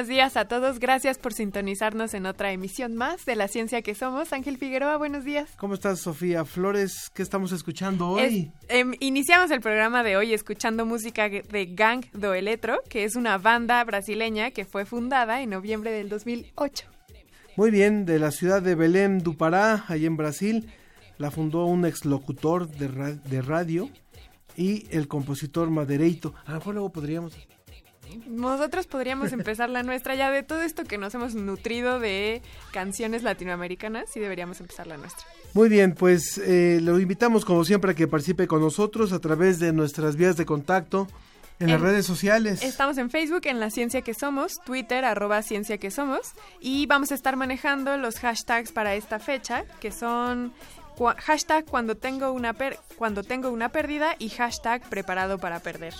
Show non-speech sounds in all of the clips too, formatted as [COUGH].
Buenos días a todos, gracias por sintonizarnos en otra emisión más de La Ciencia que Somos. Ángel Figueroa, buenos días. ¿Cómo estás, Sofía Flores? ¿Qué estamos escuchando Es- hoy? em, iniciamos el programa de hoy escuchando música de Gang do Eletro, que es una banda brasileña que fue fundada en noviembre del 2008. Muy bien, de la ciudad de Belém do Pará, ahí en Brasil, la fundó un exlocutor de, ra- de radio y el compositor Madereito. A lo mejor luego podríamos... Nosotros podríamos empezar la nuestra ya de todo esto que nos hemos nutrido de canciones latinoamericanas, sí deberíamos empezar la nuestra. Muy bien, pues eh, lo invitamos como siempre a que participe con nosotros a través de nuestras vías de contacto en las redes sociales. Estamos en Facebook, en La Ciencia que Somos, Twitter, arroba Ciencia que Somos, y vamos a estar manejando los hashtags para esta fecha, que son hashtag cuando tengo una per- cuando tengo una pérdida y hashtag preparado para perder.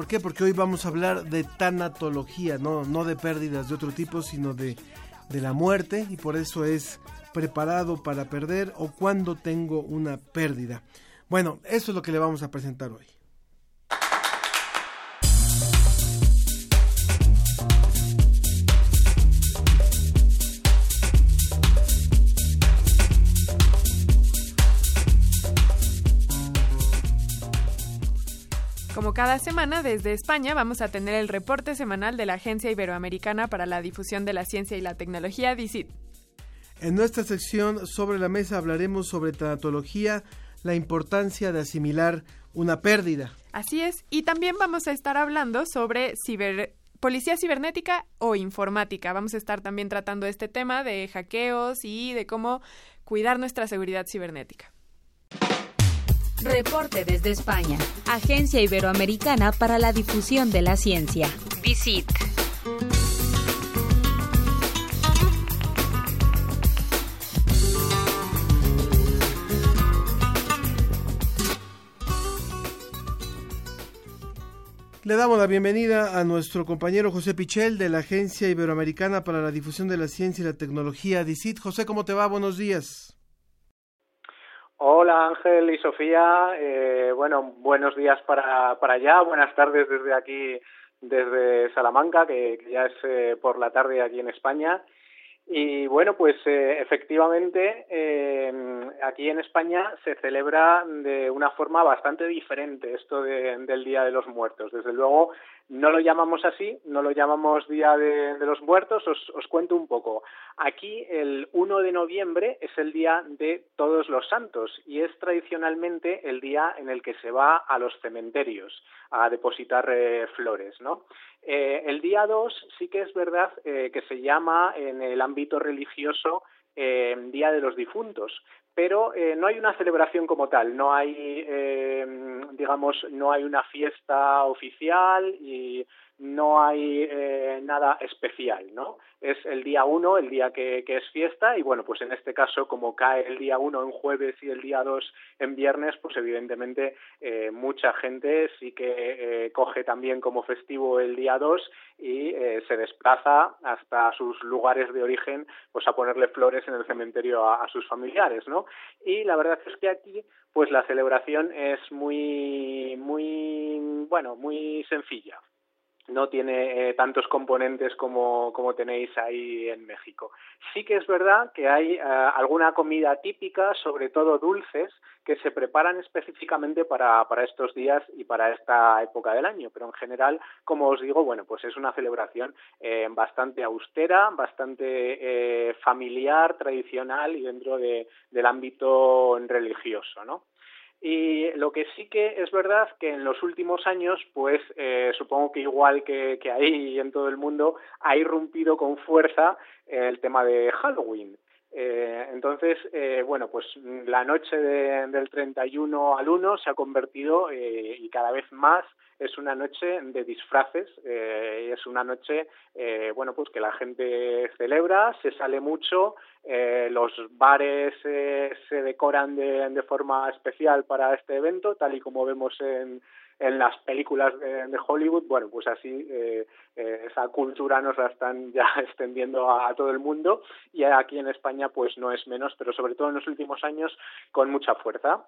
¿Por qué? Porque hoy vamos a hablar de tanatología, no, no de pérdidas de otro tipo, sino de, de la muerte, y por eso es preparado para perder o cuando tengo una pérdida. Bueno, eso es lo que le vamos a presentar hoy. Como cada semana, desde España vamos a tener el reporte semanal de la Agencia Iberoamericana para la Difusión de la Ciencia y la Tecnología, DICIT. En nuestra sección sobre la mesa hablaremos sobre tanatología, la importancia de asimilar una pérdida. Así es, y también vamos a estar hablando sobre ciber- policía cibernética o informática. Vamos a estar también tratando este tema de hackeos y de cómo cuidar nuestra seguridad cibernética. Reporte desde España. Agencia Iberoamericana para la Difusión de la Ciencia. Visit. Le damos la bienvenida a nuestro compañero José Pichel de la Agencia Iberoamericana para la Difusión de la Ciencia y la Tecnología, DICIT. José, ¿cómo te va? Buenos días. Hola Ángel y Sofía, Eh, bueno, buenos días para, para allá, buenas tardes desde aquí, desde Salamanca, que, ya es eh, por la tarde aquí en España. Y bueno, pues eh, efectivamente eh, aquí en España se celebra de una forma bastante diferente esto de- del Día de los Muertos. Desde luego no lo llamamos así, no lo llamamos Día de, los Muertos. Os, os cuento un poco. Aquí el 1 de noviembre es el Día de Todos los Santos y es tradicionalmente el día en el que se va a los cementerios a depositar eh, flores, ¿no? Eh, el día 2 sí que es verdad eh, que se llama en el ámbito religioso eh, Día de los Difuntos, pero eh, no hay una celebración como tal, no hay, eh, digamos, no hay una fiesta oficial y no hay eh, nada especial, ¿no? Es el día 1, el día que, que es fiesta, y bueno, pues en este caso, como cae el día 1 en jueves y el día 2 en viernes, pues evidentemente eh, mucha gente sí que eh, coge también como festivo el día 2 y eh, se desplaza hasta sus lugares de origen pues a ponerle flores en el cementerio a, a sus familiares, ¿no? Y la verdad es que aquí pues la celebración es muy muy bueno, muy sencilla. No tiene eh, tantos componentes como, como tenéis ahí en México. Sí que es verdad que hay eh, alguna comida típica, sobre todo dulces, que se preparan específicamente para, para estos días y para esta época del año, pero en general, como os digo, bueno, pues es una celebración eh, bastante austera, bastante familiar, tradicional y dentro de, del ámbito religioso, ¿no? Y lo que sí que es verdad que en los últimos años, pues eh, supongo que igual que, que ahí en todo el mundo, ha irrumpido con fuerza el tema de Halloween. Eh, entonces, eh, bueno, pues la noche de, del 31 al 1 se ha convertido eh, y cada vez más es una noche de disfraces, eh, es una noche, eh, bueno, pues que la gente celebra, se sale mucho, los bares se decoran de, de forma especial para este evento, tal y como vemos en, en las películas de, Hollywood, bueno, pues así eh, eh, esa cultura nos la están [LAUGHS] ya extendiendo a, todo el mundo y aquí en España pues no es menos, pero sobre todo en los últimos años con mucha fuerza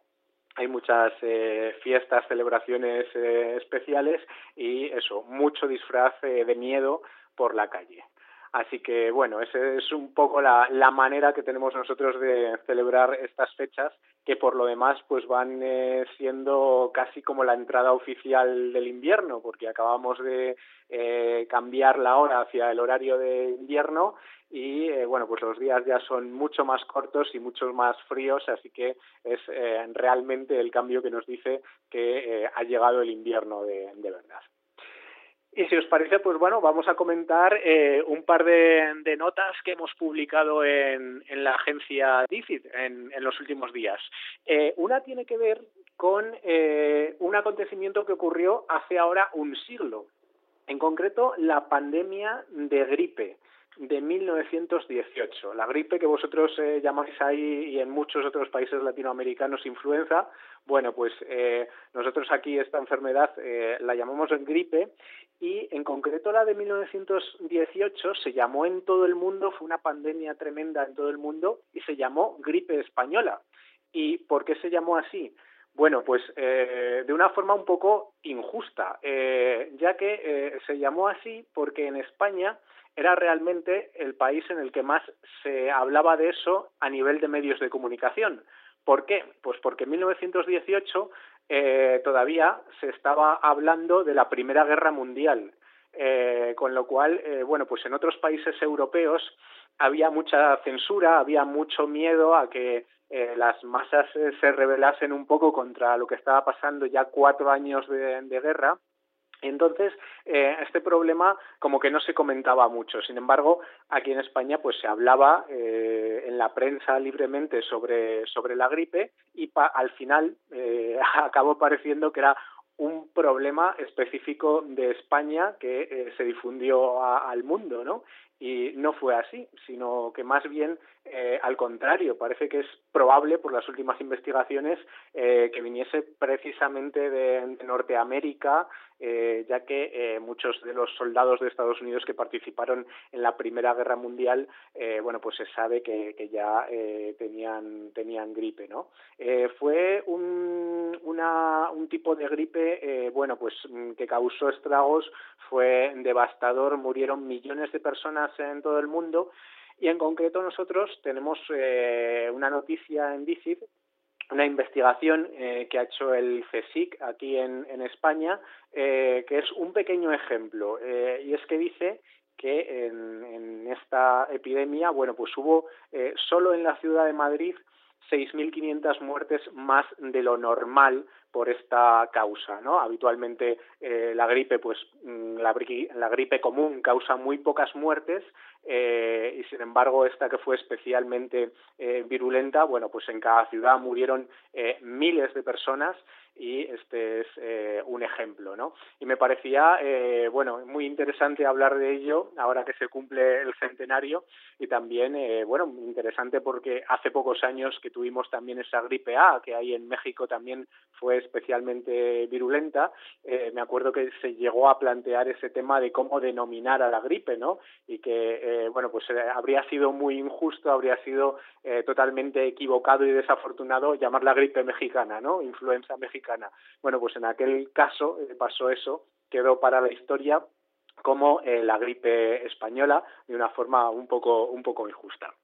hay muchas eh, fiestas, celebraciones eh, especiales y eso, mucho disfraz eh, de miedo por la calle. Así que bueno, esa es un poco la, manera que tenemos nosotros de celebrar estas fechas, que por lo demás pues van eh, siendo casi como la entrada oficial del invierno, porque acabamos de eh, cambiar la hora hacia el horario de invierno y eh, bueno pues los días ya son mucho más cortos y mucho más fríos así que es eh, realmente el cambio que nos dice que eh, ha llegado el invierno de, de verdad y si os parece, pues bueno, vamos a comentar eh, un par de, notas que hemos publicado en, la agencia DICIT en, en, los últimos días. Eh, una tiene que ver con eh, un acontecimiento que ocurrió hace ahora un siglo, en concreto la pandemia de gripe de 1918. La gripe que vosotros eh, llamáis ahí y en muchos otros países latinoamericanos influenza, bueno, pues eh, nosotros aquí esta enfermedad eh, la llamamos gripe y en concreto la de 1918 se llamó en todo el mundo, fue una pandemia tremenda en todo el mundo y se llamó gripe española. ¿Y por qué se llamó así? Bueno, pues eh, de una forma un poco injusta, eh, ya que eh, se llamó así porque en España era realmente el país en el que más se hablaba de eso a nivel de medios de comunicación. ¿Por qué? Pues porque en 1918 eh, todavía se estaba hablando de la Primera Guerra Mundial, eh, con lo cual, eh, bueno, pues en otros países europeos había mucha censura, había mucho miedo a que eh, las masas eh, se rebelasen un poco contra lo que estaba pasando ya cuatro años de, de guerra entonces, eh, este problema como que no se comentaba mucho. Sin embargo, aquí en España pues se hablaba eh, en la prensa libremente sobre, sobre la gripe y pa, al final eh, [LAUGHS] acabó pareciendo que era un problema específico de España que eh, se difundió al mundo, ¿no? Y no fue así, sino que más bien eh, al contrario, parece que es probable por las últimas investigaciones eh, que viniese precisamente de, Norteamérica, eh, ya que eh, muchos de los soldados de Estados Unidos que participaron en la Primera Guerra Mundial, eh, bueno, pues se sabe que, que ya tenían, tenían gripe, ¿no? Fue un, una, un tipo de gripe, bueno, pues que causó estragos, fue devastador, murieron millones de personas en todo el mundo. Y en concreto nosotros tenemos eh, una noticia en DICIT una investigación eh, que ha hecho el CSIC aquí en, en España, eh, que es un pequeño ejemplo, eh, y es que dice que en, en esta epidemia, bueno, pues hubo eh, solo en la ciudad de Madrid 6.500 muertes más de lo normal por esta causa, ¿no? Habitualmente eh, la gripe, pues mm, la, la, gripe común causa muy pocas muertes eh, y sin embargo esta que fue especialmente eh, virulenta, bueno, pues en cada ciudad murieron eh, miles de personas y este es eh, un ejemplo, ¿no? Y me parecía, eh, bueno, muy interesante hablar de ello ahora que se cumple el centenario y también, eh, bueno, interesante porque hace pocos años que tuvimos también esa gripe A, que ahí en México también fue especialmente virulenta, eh, me acuerdo que se llegó a plantear ese tema de cómo denominar a la gripe, ¿no? Y que, eh, bueno, pues eh, habría sido muy injusto, habría sido totalmente equivocado y desafortunado llamarla gripe mexicana, ¿no? Influenza mexicana. Bueno, pues en aquel caso eh, pasó eso, quedó para la historia como eh, la gripe española de una forma un poco un poco injusta.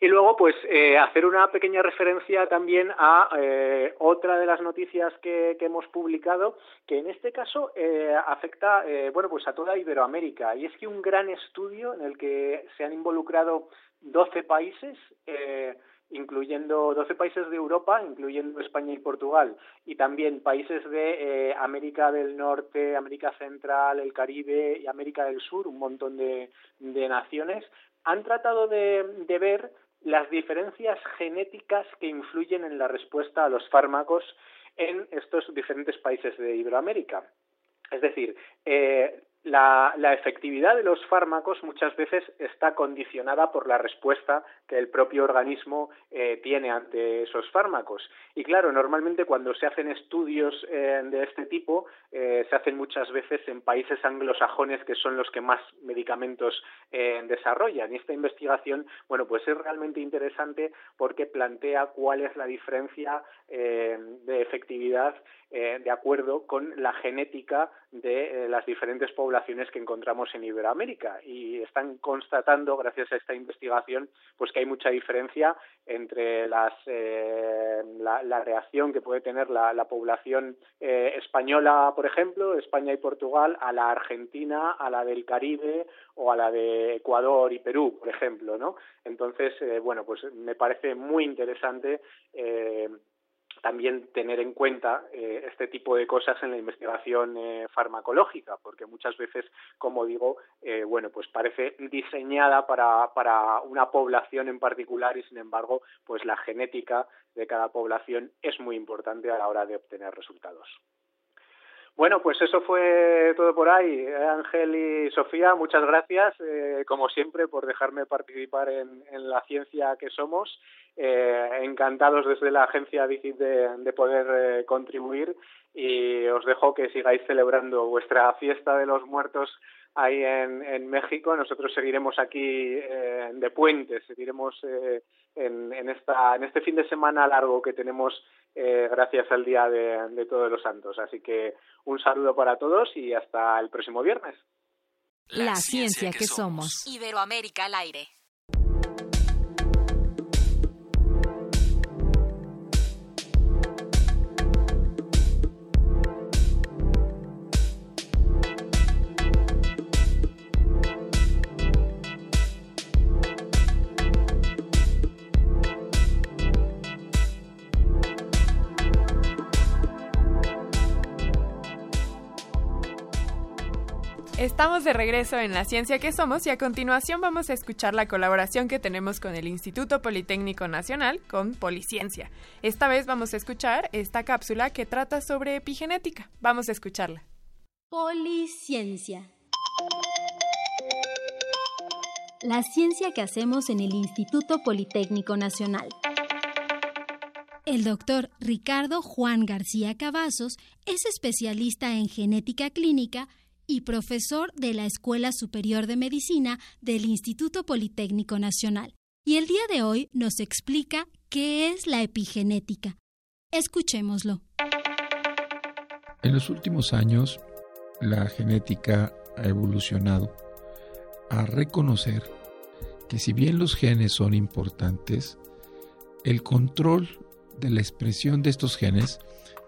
Y luego, pues, eh, hacer una pequeña referencia también a eh, otra de las noticias que, hemos publicado, que en este caso eh, afecta, bueno, pues a toda Iberoamérica. Y es que un gran estudio en el que se han involucrado 12 países, incluyendo 12 países de Europa, incluyendo España y Portugal, y también países de América del Norte, América Central, el Caribe y América del Sur, un montón de, naciones, han tratado de ver las diferencias genéticas que influyen en la respuesta a los fármacos en estos diferentes países de Iberoamérica. Es decir, eh, la, efectividad de los fármacos muchas veces está condicionada por la respuesta que el propio organismo eh, tiene ante esos fármacos. Y claro, normalmente cuando se hacen estudios eh, de este tipo, eh, se hacen muchas veces en países anglosajones que son los que más medicamentos desarrollan. Y esta investigación, bueno, pues es realmente interesante porque plantea cuál es la diferencia de efectividad de acuerdo con la genética de las diferentes poblaciones que encontramos en Iberoamérica y están constatando, gracias a esta investigación, pues que hay mucha diferencia entre las, eh, la, reacción que puede tener la, población eh, española, por ejemplo, España y Portugal, a la Argentina, a la del Caribe o a la de Ecuador y Perú, por ejemplo, ¿no? Entonces, eh, bueno, pues me parece muy interesante también tener en cuenta eh, este tipo de cosas en la investigación eh, farmacológica, porque muchas veces, como digo, eh, bueno, pues parece diseñada para, para una población en particular y, sin embargo, pues la genética de cada población es muy importante a la hora de obtener resultados. Bueno, pues eso fue todo por ahí. Ángel y Sofía, muchas gracias, como siempre, por dejarme participar en, en la ciencia que somos eh, encantados desde la agencia Visit de, poder eh, contribuir y os dejo que sigáis celebrando vuestra fiesta de los muertos ahí en, México. Nosotros seguiremos aquí eh, de puentes, seguiremos en, en, esta, en este fin de semana largo que tenemos gracias al Día de, de Todos los Santos. Así que un saludo para todos y hasta el próximo viernes. La ciencia que somos. Iberoamérica al aire. Estamos de regreso en La Ciencia que Somos y a continuación vamos a escuchar la colaboración que tenemos con el Instituto Politécnico Nacional con Policiencia. Esta vez vamos a escuchar esta cápsula que trata sobre epigenética. Vamos a escucharla. Policiencia. La ciencia que hacemos en el Instituto Politécnico Nacional. El doctor Ricardo Juan García Cavazos es especialista en genética clínica y profesor de la Escuela Superior de Medicina del Instituto Politécnico Nacional. Y el día de hoy nos explica qué es la epigenética. Escuchémoslo. En los últimos años, la genética ha evolucionado a reconocer que si bien los genes son importantes, el control de la expresión de estos genes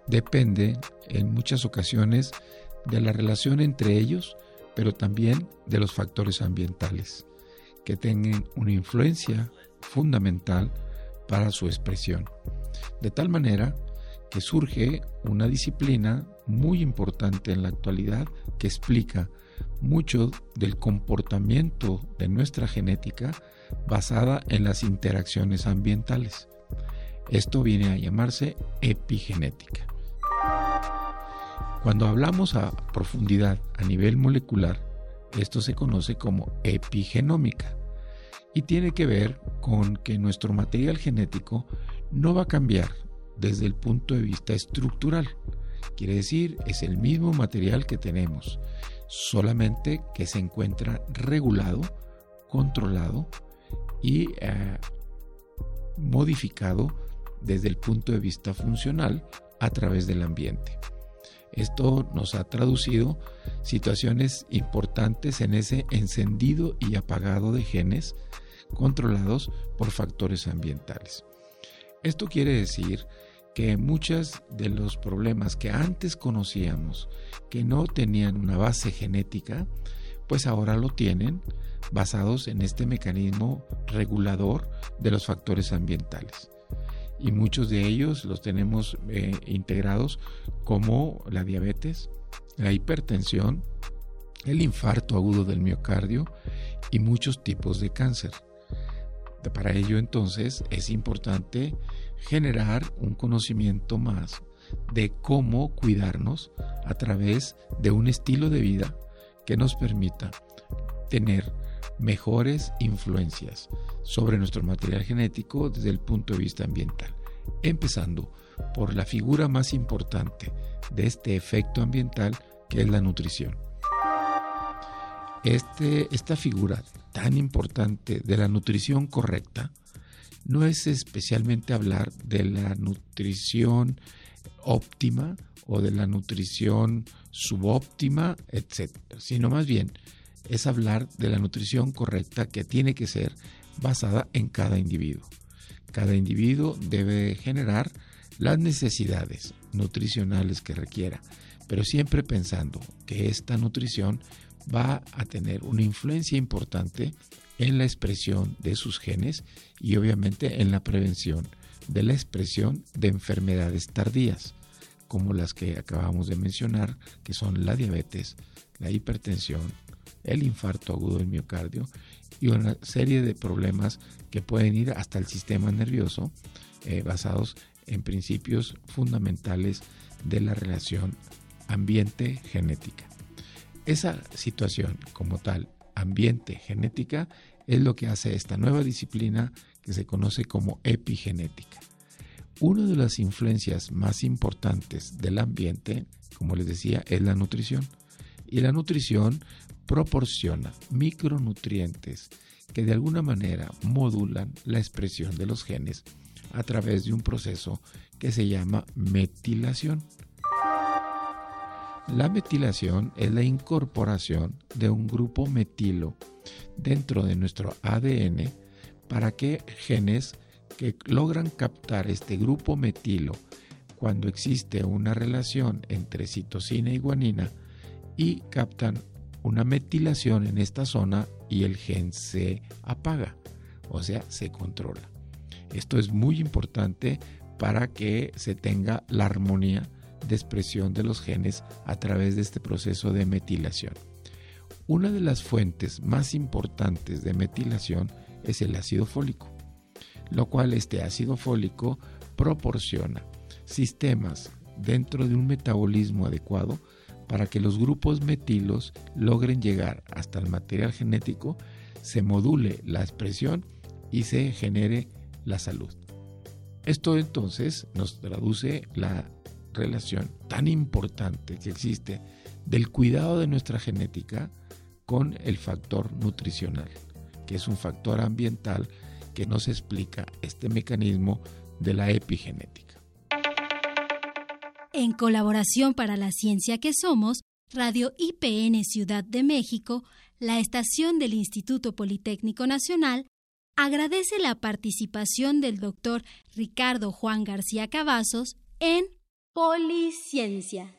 depende en muchas ocasiones de la relación entre ellos, pero también de los factores ambientales, que tengan una influencia fundamental para su expresión. De tal manera que surge una disciplina muy importante en la actualidad que explica mucho del comportamiento de nuestra genética basada en las interacciones ambientales. Esto viene a llamarse epigenética. Cuando hablamos a profundidad a nivel molecular, esto se conoce como epigenómica y tiene que ver con que nuestro material genético no va a cambiar desde el punto de vista estructural. Quiere decir, es el mismo material que tenemos, solamente que se encuentra regulado, controlado y eh, modificado desde el punto de vista funcional a través del ambiente. Esto nos ha traducido situaciones importantes en ese encendido y apagado de genes controlados por factores ambientales. Esto quiere decir que muchos de los problemas que antes conocíamos, que no tenían una base genética, pues ahora lo tienen basados en este mecanismo regulador de los factores ambientales. Y muchos de ellos los tenemos eh, integrados como la diabetes, la hipertensión, el infarto agudo del miocardio y muchos tipos de cáncer. Para ello entonces es importante generar un conocimiento más de cómo cuidarnos a través de un estilo de vida que nos permita tener mejores influencias sobre nuestro material genético desde el punto de vista ambiental, empezando por la figura más importante de este efecto ambiental que es la nutrición. Este, esta figura tan importante de la nutrición correcta no es especialmente hablar de la nutrición óptima o de la nutrición subóptima, etc., sino más bien es hablar de la nutrición correcta que tiene que ser basada en cada individuo. Cada individuo debe generar las necesidades nutricionales que requiera, pero siempre pensando que esta nutrición va a tener una influencia importante en la expresión de sus genes y obviamente en la prevención de la expresión de enfermedades tardías, como las que acabamos de mencionar, que son la diabetes, la hipertensión, el infarto agudo del miocardio y una serie de problemas que pueden ir hasta el sistema nervioso eh, basados en principios fundamentales de la relación ambiente-genética. Esa situación como tal, ambiente-genética, es lo que hace esta nueva disciplina que se conoce como epigenética. Una de las influencias más importantes del ambiente, como les decía, es la nutrición. Y la nutrición proporciona micronutrientes que de alguna manera modulan la expresión de los genes a través de un proceso que se llama metilación. La metilación es la incorporación de un grupo metilo dentro de nuestro ADN para que genes que logran captar este grupo metilo cuando existe una relación entre citosina y guanina y captan una metilación en esta zona y el gen se apaga, o sea, se controla. Esto es muy importante para que se tenga la armonía de expresión de los genes a través de este proceso de metilación. Una de las fuentes más importantes de metilación es el ácido fólico, lo cual este ácido fólico proporciona sistemas dentro de un metabolismo adecuado para que los grupos metilos logren llegar hasta el material genético, se module la expresión y se genere la salud. Esto entonces nos traduce la relación tan importante que existe del cuidado de nuestra genética con el factor nutricional, que es un factor ambiental que nos explica este mecanismo de la epigenética. En colaboración para la ciencia que somos, Radio IPN Ciudad de México, la estación del Instituto Politécnico Nacional, agradece la participación del doctor Ricardo Juan García Cavazos en Policiencia.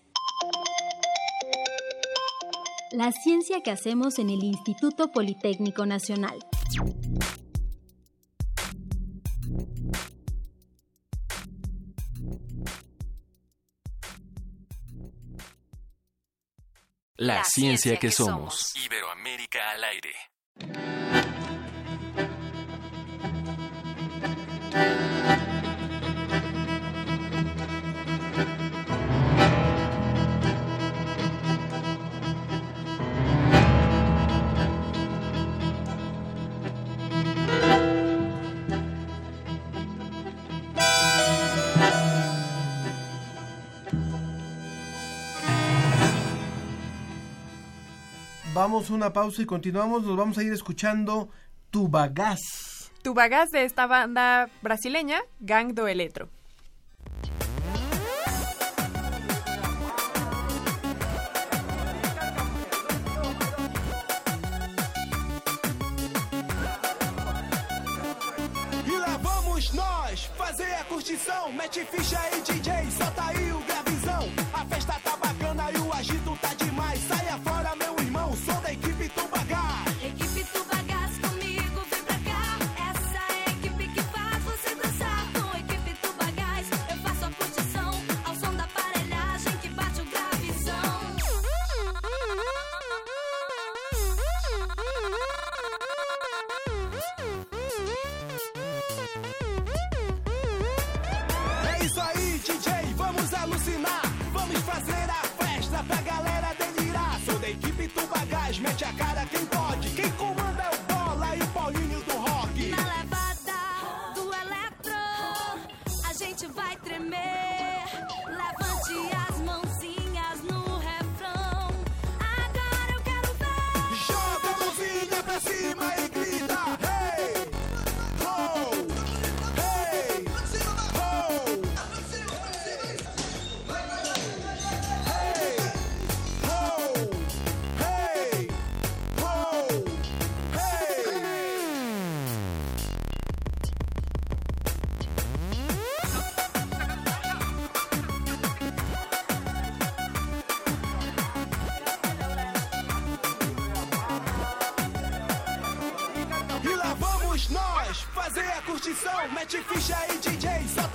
La ciencia que hacemos en el Instituto Politécnico Nacional. La, ciencia, que, somos. Iberoamérica al aire. Vamos a una pausa y continuamos. Nos vamos a ir escuchando Tubagás. Tubagás de esta banda brasileña, Gang do Eletro. E lá vamos nós fazer a curtição. Mete ficha aí, DJ, solta aí. competição, mete ficha aí, DJ.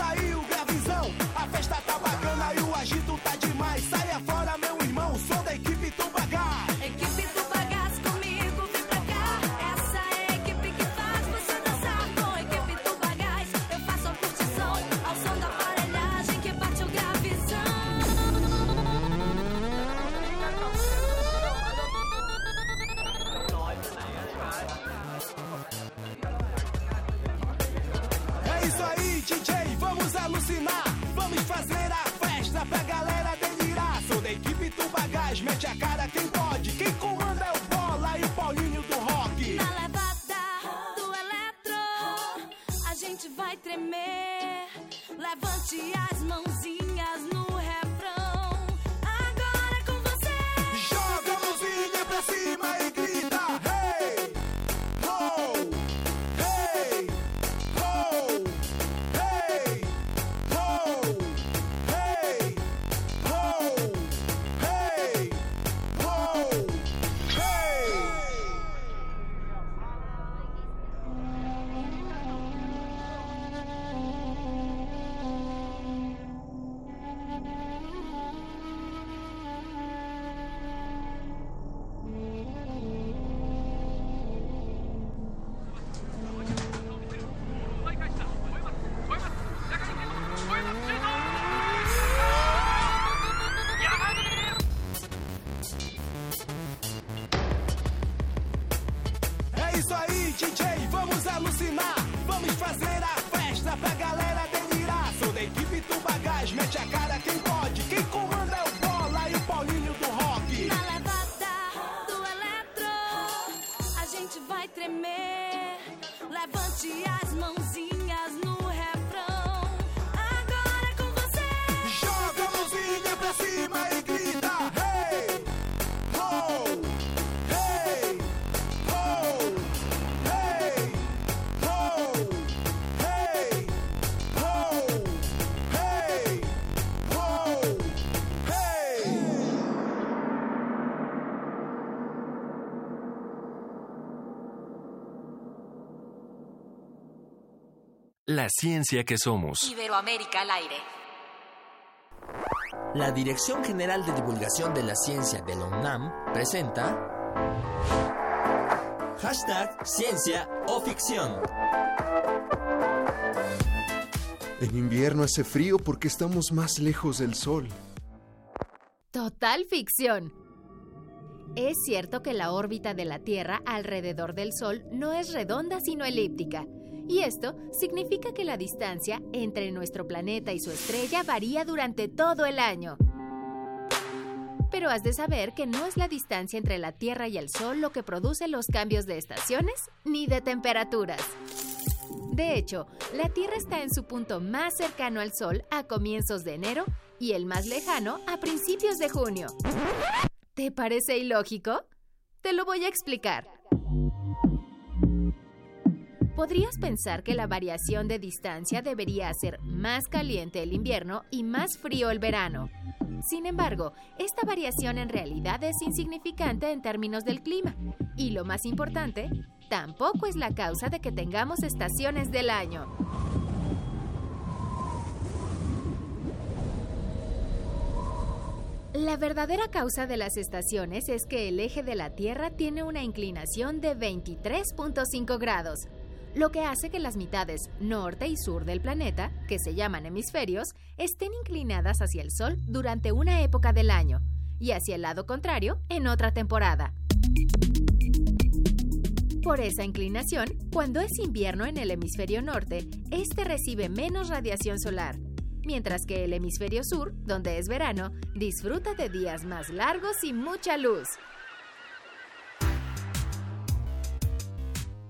la ciencia que somos. Iberoamérica al aire. La Dirección General de Divulgación de la Ciencia de la UNAM presenta hashtag ciencia o ficción. En invierno hace frío porque estamos más lejos del sol. Total ficción. Es cierto que la órbita de la Tierra alrededor del Sol no es redonda sino elíptica. Y esto significa que la distancia entre nuestro planeta y su estrella varía durante todo el año. Pero has de saber que no es la distancia entre la Tierra y el Sol lo que produce los cambios de estaciones ni de temperaturas. De hecho, la Tierra está en su punto más cercano al Sol a comienzos de enero y el más lejano a principios de junio. ¿Te parece ilógico? Te lo voy a explicar. Podrías pensar que la variación de distancia debería hacer más caliente el invierno y más frío el verano. Sin embargo, esta variación en realidad es insignificante en términos del clima. Y lo más importante, tampoco es la causa de que tengamos estaciones del año. La verdadera causa de las estaciones es que el eje de la Tierra tiene una inclinación de 23.5 grados, lo que hace que las mitades norte y sur del planeta, que se llaman hemisferios, estén inclinadas hacia el Sol durante una época del año y hacia el lado contrario en otra temporada. Por esa inclinación, cuando es invierno en el hemisferio norte, este recibe menos radiación solar, mientras que el hemisferio sur, donde es verano, disfruta de días más largos y mucha luz.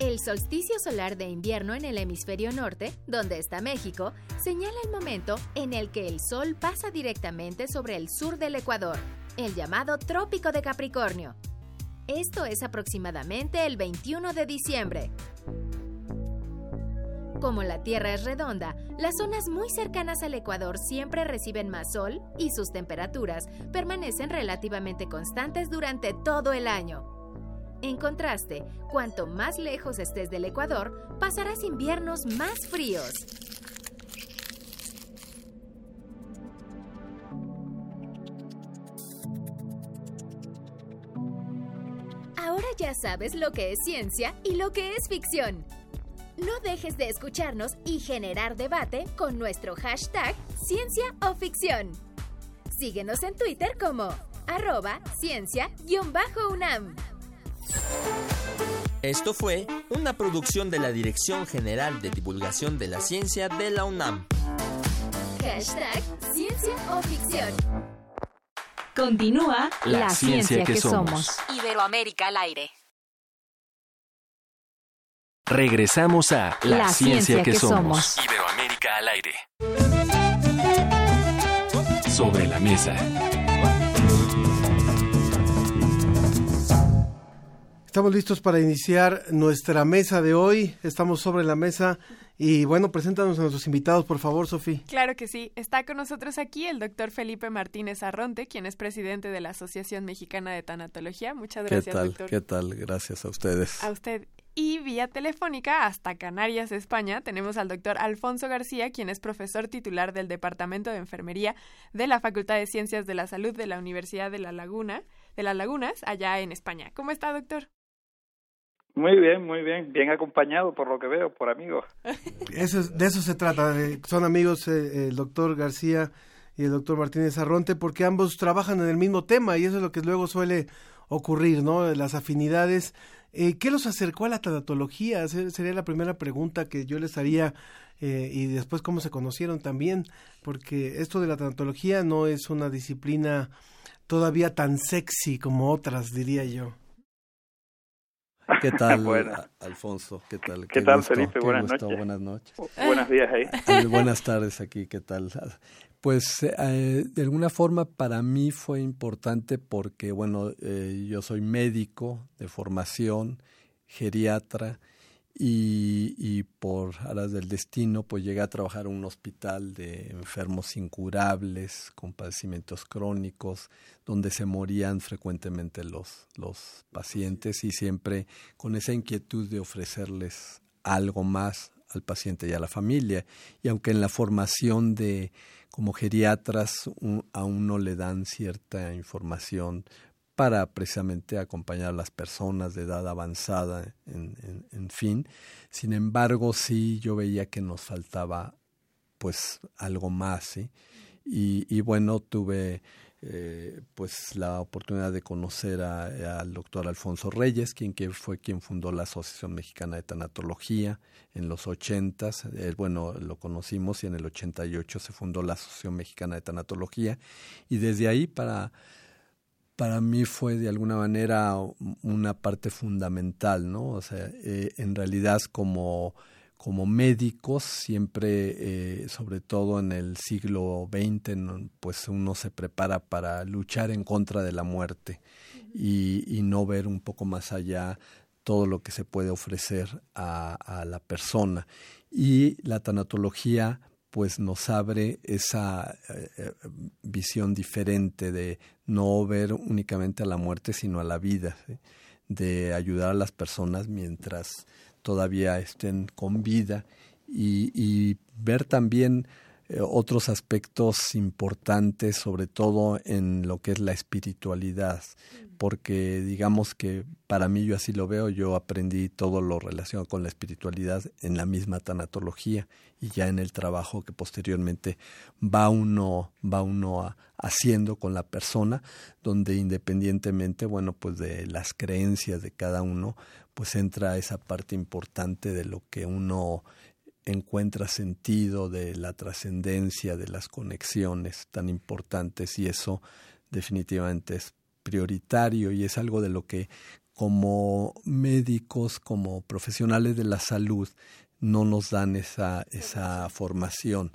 El solsticio solar de invierno en el hemisferio norte, donde está México, señala el momento en el que el Sol pasa directamente sobre el sur del Ecuador, el llamado Trópico de Capricornio. Esto es aproximadamente el 21 de diciembre. Como la Tierra es redonda, las zonas muy cercanas al Ecuador siempre reciben más sol y sus temperaturas permanecen relativamente constantes durante todo el año. En contraste, cuanto más lejos estés del Ecuador, pasarás inviernos más fríos. Ahora ya sabes lo que es ciencia y lo que es ficción. No dejes de escucharnos y generar debate con nuestro hashtag ciencia o ficción. Síguenos en Twitter como arroba ciencia-unam. Esto fue una producción de la Dirección General de Divulgación de la Ciencia de la UNAM. Hashtag ciencia o ficción. Continúa la, ciencia, que, somos. Iberoamérica al aire. Regresamos a La, ciencia, que, somos. Iberoamérica al aire. Sobre la mesa. Estamos listos para iniciar nuestra mesa de hoy. Estamos sobre la mesa y bueno, preséntanos a nuestros invitados, por favor, Sofía. Claro que sí. Está con nosotros aquí el doctor Felipe Martínez Arronte, quien es presidente de la Asociación Mexicana de Tanatología. Muchas gracias, ¿Qué tal? doctor. ¿Qué tal? Gracias a ustedes. A usted. Y vía telefónica hasta Canarias, España, tenemos al doctor Alfonso García, quien es profesor titular del Departamento de Enfermería de la Facultad de Ciencias de la Salud de la Universidad de La Laguna, de las Lagunas, allá en España. ¿Cómo está, doctor? Muy bien, muy bien. Bien acompañado por lo que veo, por amigos. [LAUGHS] Eso es- de eso se trata. son amigos eh, el doctor García y el doctor Martínez Arronte porque ambos trabajan en el mismo tema y eso es lo que luego suele ocurrir, ¿no? Las afinidades. Eh, ¿Qué los acercó a la tanatología? Se- Sería la primera pregunta que yo les haría eh, y después cómo se conocieron también, porque esto de la tanatología no es una disciplina todavía tan sexy como otras, diría yo. ¿Qué tal, [LAUGHS] Bueno. Alfonso? ¿Qué tal? ¿Qué tal, gusto, Felipe? qué Buenas gusto, noches. Buenas noches. Buenos días ahí. [LAUGHS] Ah, Buenas tardes aquí, ¿qué tal? Pues eh, de alguna forma para mí fue importante porque, bueno, eh, yo soy médico de formación, geriatra, y, y por aras del destino, pues llegué a trabajar en un hospital de enfermos incurables, con padecimientos crónicos, donde se morían frecuentemente los, los pacientes y siempre con esa inquietud de ofrecerles algo más al paciente y a la familia. Y aunque en la formación de como geriatras un- a uno le dan cierta información para precisamente acompañar a las personas de edad avanzada, en, fin. Sin embargo, sí yo veía que nos faltaba pues algo más, ¿sí? Y, bueno, tuve eh, pues la oportunidad de conocer a- al doctor Alfonso Reyes, quien fue quien fundó la Asociación Mexicana de Tanatología en los ochentas, eh, bueno, lo conocimos y en el 88 se fundó la Asociación Mexicana de Tanatología y desde ahí para para mí fue de alguna manera una parte fundamental, ¿no? O sea, eh, en realidad como, como médicos siempre, eh, sobre todo en el siglo XX, pues uno se prepara para luchar en contra de la muerte y, y no ver un poco más allá todo lo que se puede ofrecer a, la persona. Y la tanatología pues nos abre esa eh, visión diferente de no ver únicamente a la muerte, sino a la vida, de ayudar a las personas mientras todavía estén con vida y, ver también eh, otros aspectos importantes, sobre todo en lo que es la espiritualidad, porque digamos que para mí yo así lo veo, yo aprendí todo lo relacionado con la espiritualidad en la misma tanatología y ya en el trabajo que posteriormente va uno, va uno haciendo con la persona, donde independientemente, bueno, pues de las creencias de cada uno, pues entra esa parte importante de lo que uno encuentra sentido de la trascendencia, de las conexiones tan importantes y eso definitivamente es prioritario y es algo de lo que como médicos, como profesionales de la salud, no nos dan esa, esa formación.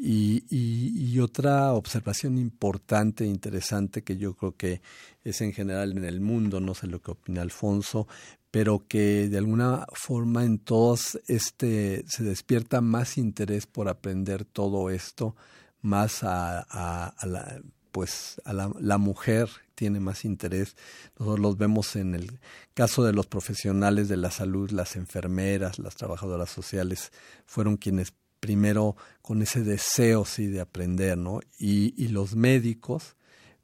Y, y, otra observación importante e interesante que yo creo que es en general en el mundo, no sé lo que opina Alfonso, pero que de alguna forma en todos este se despierta más interés por aprender todo esto, más a, a, la pues a la, la, mujer tiene más interés. Nosotros los vemos en el caso de los profesionales de la salud, las enfermeras, las trabajadoras sociales, fueron quienes primero con ese deseo sí de aprender, ¿no? Y, y los médicos,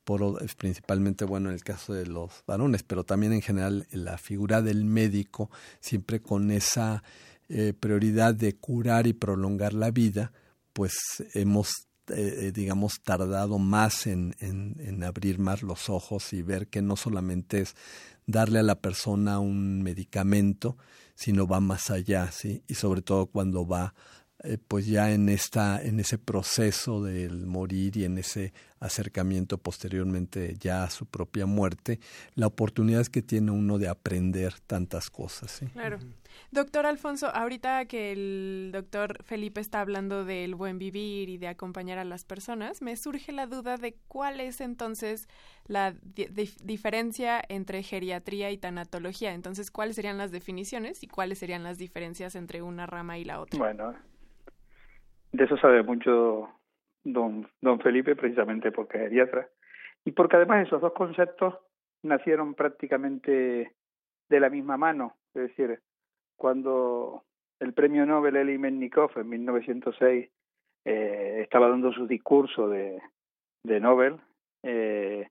por, principalmente bueno en el caso de los varones, pero también en general la figura del médico, siempre con esa eh, prioridad de curar y prolongar la vida, pues hemos, eh, digamos, tardado más en, en, en abrir más los ojos y ver que no solamente es darle a la persona un medicamento, sino va más allá, ¿sí? Y sobre todo cuando va eh, pues ya en esta en ese proceso del morir y en ese acercamiento posteriormente ya a su propia muerte la oportunidad que tiene uno de aprender tantas cosas ¿sí? claro. Doctor Alfonso ahorita que el doctor Felipe está hablando del buen vivir y de acompañar a las personas me surge la duda de cuál es entonces la diferencia entre geriatría y tanatología. Entonces cuáles serían las definiciones y cuáles serían las diferencias entre una rama y la otra bueno de eso sabe mucho don, don Felipe, precisamente porque es geriatra. Y porque además esos dos conceptos nacieron prácticamente de la misma mano. Es decir, cuando el premio Nobel Eli Mennikov en 1906 eh, estaba dando su discurso de, de Nobel, eh,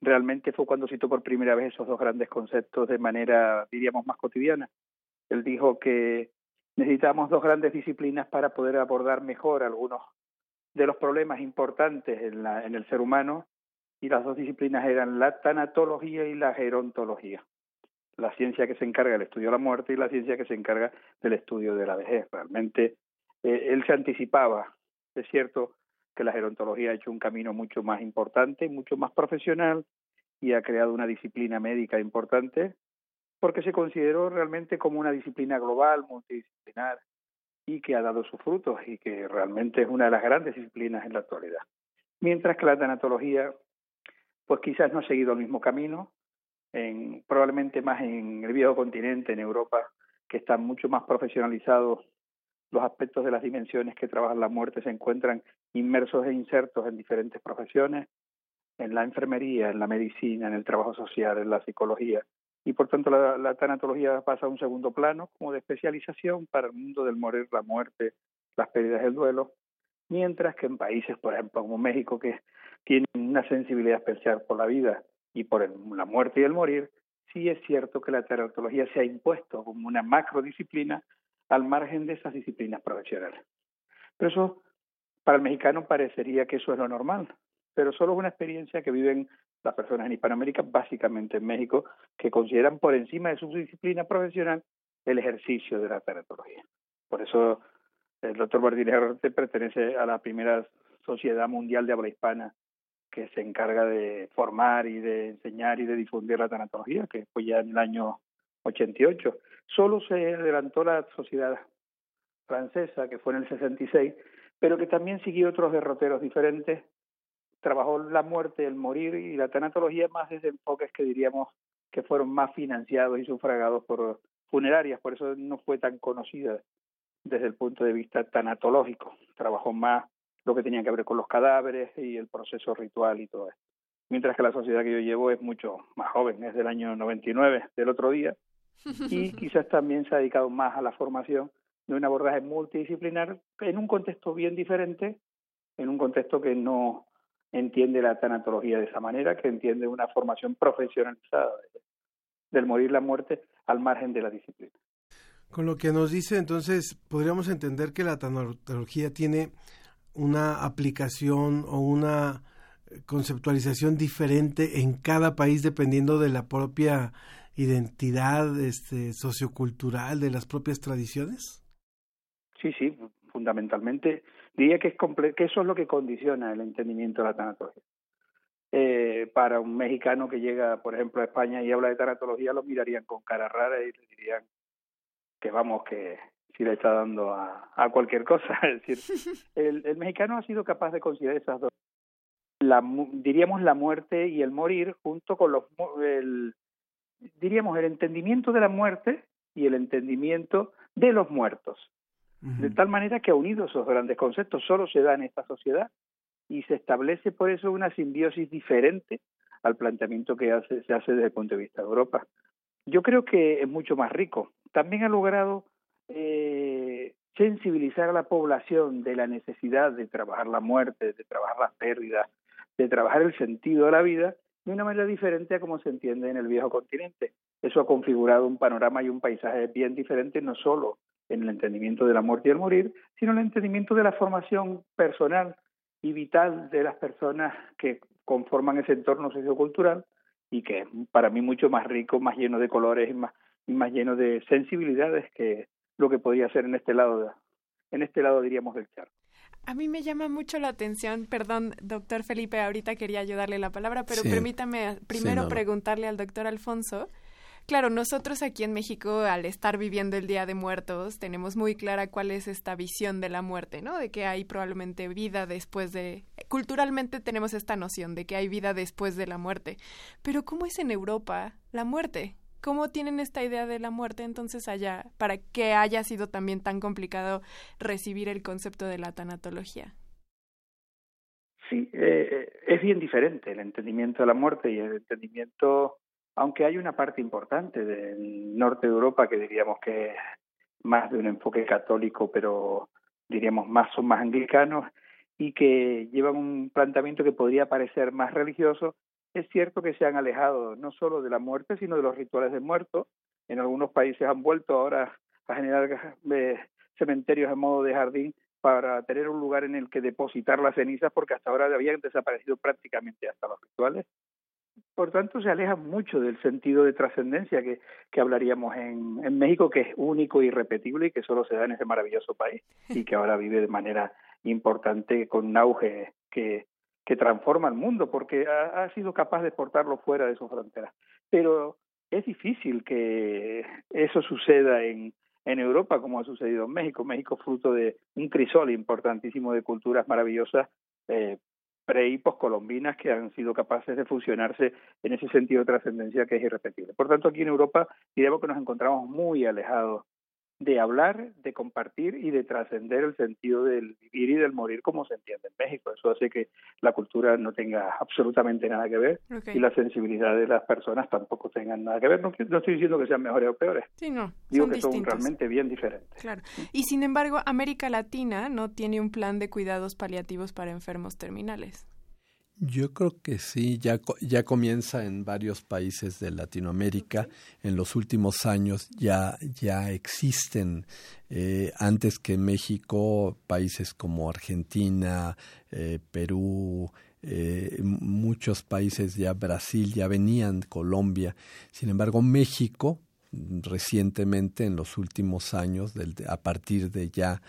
realmente fue cuando citó por primera vez esos dos grandes conceptos de manera, diríamos, más cotidiana. Él dijo que necesitamos dos grandes disciplinas para poder abordar mejor algunos de los problemas importantes en, la, en el ser humano y las dos disciplinas eran la tanatología y la gerontología, la ciencia que se encarga del estudio de la muerte y la ciencia que se encarga del estudio de la vejez. Realmente eh, él se anticipaba, es cierto que la gerontología ha hecho un camino mucho más importante, mucho más profesional y ha creado una disciplina médica importante porque se consideró realmente como una disciplina global, multidisciplinar, y que ha dado sus frutos y que realmente es una de las grandes disciplinas en la actualidad. Mientras que la tanatología, pues quizás no ha seguido el mismo camino, en, probablemente más en el viejo continente, en Europa, que están mucho más profesionalizados los aspectos de las dimensiones que trabajan la muerte se encuentran inmersos e insertos en diferentes profesiones, en la enfermería, en la medicina, en el trabajo social, en la psicología, y por tanto la, la, tanatología pasa a un segundo plano como de especialización para el mundo del morir, la muerte, las pérdidas del duelo, mientras que en países, por ejemplo, como México, que tienen una sensibilidad especial por la vida y por el, la muerte y el morir, sí es cierto que la tanatología se ha impuesto como una macrodisciplina al margen de esas disciplinas profesionales. Pero eso, para el mexicano parecería que eso es lo normal, pero solo es una experiencia que viven las personas en Hispanoamérica, básicamente en México, que consideran por encima de su disciplina profesional el ejercicio de la tanatología. Por eso el doctor Martínez pertenece a la primera sociedad mundial de habla hispana que se encarga de formar y de enseñar y de difundir la tanatología, que fue ya en el año 88. Solo se adelantó la sociedad francesa, que fue en el 66, pero que también siguió otros derroteros diferentes trabajó la muerte, el morir y la tanatología más desde enfoques que diríamos que fueron más financiados y sufragados por funerarias, por eso no fue tan conocida desde el punto de vista tanatológico. Trabajó más lo que tenía que ver con los cadáveres y el proceso ritual y todo eso. Mientras que la sociedad que yo llevo es mucho más joven, es del año 99, del otro día, y [LAUGHS] quizás también se ha dedicado más a la formación de un abordaje multidisciplinar en un contexto bien diferente, en un contexto que no entiende la tanatología de esa manera, que entiende una formación profesionalizada del morir la muerte al margen de la disciplina. Con lo que nos dice, entonces, podríamos entender que la tanatología tiene una aplicación o una conceptualización diferente en cada país dependiendo de la propia identidad este, sociocultural, de las propias tradiciones? Sí, sí, fundamentalmente. Diría que, es que eso es lo que condiciona el entendimiento de la tanatología. Eh, para un mexicano que llega, por ejemplo, a España y habla de tanatología, lo mirarían con cara rara y le dirían que vamos, que si le está dando a, a cualquier cosa. [LAUGHS] Es decir, [LAUGHS] el, el mexicano ha sido capaz de considerar esas dos la, diríamos la muerte y el morir junto con los el, diríamos el entendimiento de la muerte y el entendimiento de los muertos de tal manera que ha unido esos grandes conceptos solo se da en esta sociedad y se establece por eso una simbiosis diferente al planteamiento que hace, se hace desde el punto de vista de Europa. Yo creo que es mucho más rico. También ha logrado eh, sensibilizar a la población de la necesidad de trabajar la muerte, de trabajar las pérdidas, de trabajar el sentido de la vida de una manera diferente a como se entiende en el viejo continente. Eso ha configurado un panorama y un paisaje bien diferente, no solo en el entendimiento de la muerte y el morir, sino en el entendimiento de la formación personal y vital de las personas que conforman ese entorno sociocultural y que es para mí mucho más rico, más lleno de colores y más, y más lleno de sensibilidades que lo que podría ser en este lado, en este lado diríamos del charco. A mí me llama mucho la atención, perdón, doctor Felipe, ahorita quería ayudarle la palabra, pero permítame primero preguntarle al doctor Alfonso. Claro, nosotros aquí en México, al estar viviendo el Día de Muertos, tenemos muy clara cuál es esta visión de la muerte, ¿no? De que hay probablemente vida después de... Culturalmente tenemos esta noción de que hay vida después de la muerte. Pero ¿cómo es en Europa la muerte? ¿Cómo tienen esta idea de la muerte entonces allá para que haya sido también tan complicado recibir el concepto de la tanatología? Sí, eh, es bien diferente el entendimiento de la muerte y el entendimiento, aunque hay una parte importante del norte de Europa que diríamos que es más de un enfoque católico, pero diríamos más son más anglicanos y que llevan un planteamiento que podría parecer más religioso, es cierto que se han alejado no solo de la muerte, sino de los rituales de muertos. En algunos países han vuelto ahora a generar eh, cementerios en modo de jardín para tener un lugar en el que depositar las cenizas, porque hasta ahora habían desaparecido prácticamente hasta los rituales. Por tanto, se aleja mucho del sentido de trascendencia que, que hablaríamos en, en México, que es único irrepetible y que solo se da en ese maravilloso país y que ahora vive de manera importante con un auge que, que transforma el mundo, porque ha, sido capaz de portarlo fuera de sus fronteras. Pero es difícil que eso suceda en, en Europa como ha sucedido en México. México fruto de un crisol importantísimo de culturas maravillosas eh, pre y colombinas que han sido capaces de fusionarse en ese sentido de trascendencia que es irrepetible. Por tanto, aquí en Europa diremos que nos encontramos muy alejados de hablar, de compartir y de trascender el sentido del vivir y del morir como se entiende en México. Eso hace que la cultura no tenga absolutamente nada que ver y la sensibilidad de las personas tampoco tengan nada que ver. No, estoy diciendo que sean mejores o peores. Sí, no. Digo que son realmente bien diferentes. Claro. Y sin embargo, América Latina no tiene un plan de cuidados paliativos para enfermos terminales. Yo creo que sí, ya, ya comienza en varios países de Latinoamérica. En los últimos años ya, ya existen, eh, antes que México, países como Argentina, eh, Perú, eh, muchos países ya, Brasil, ya venían, Colombia. Sin embargo, México, recientemente, en los últimos años, a partir de ya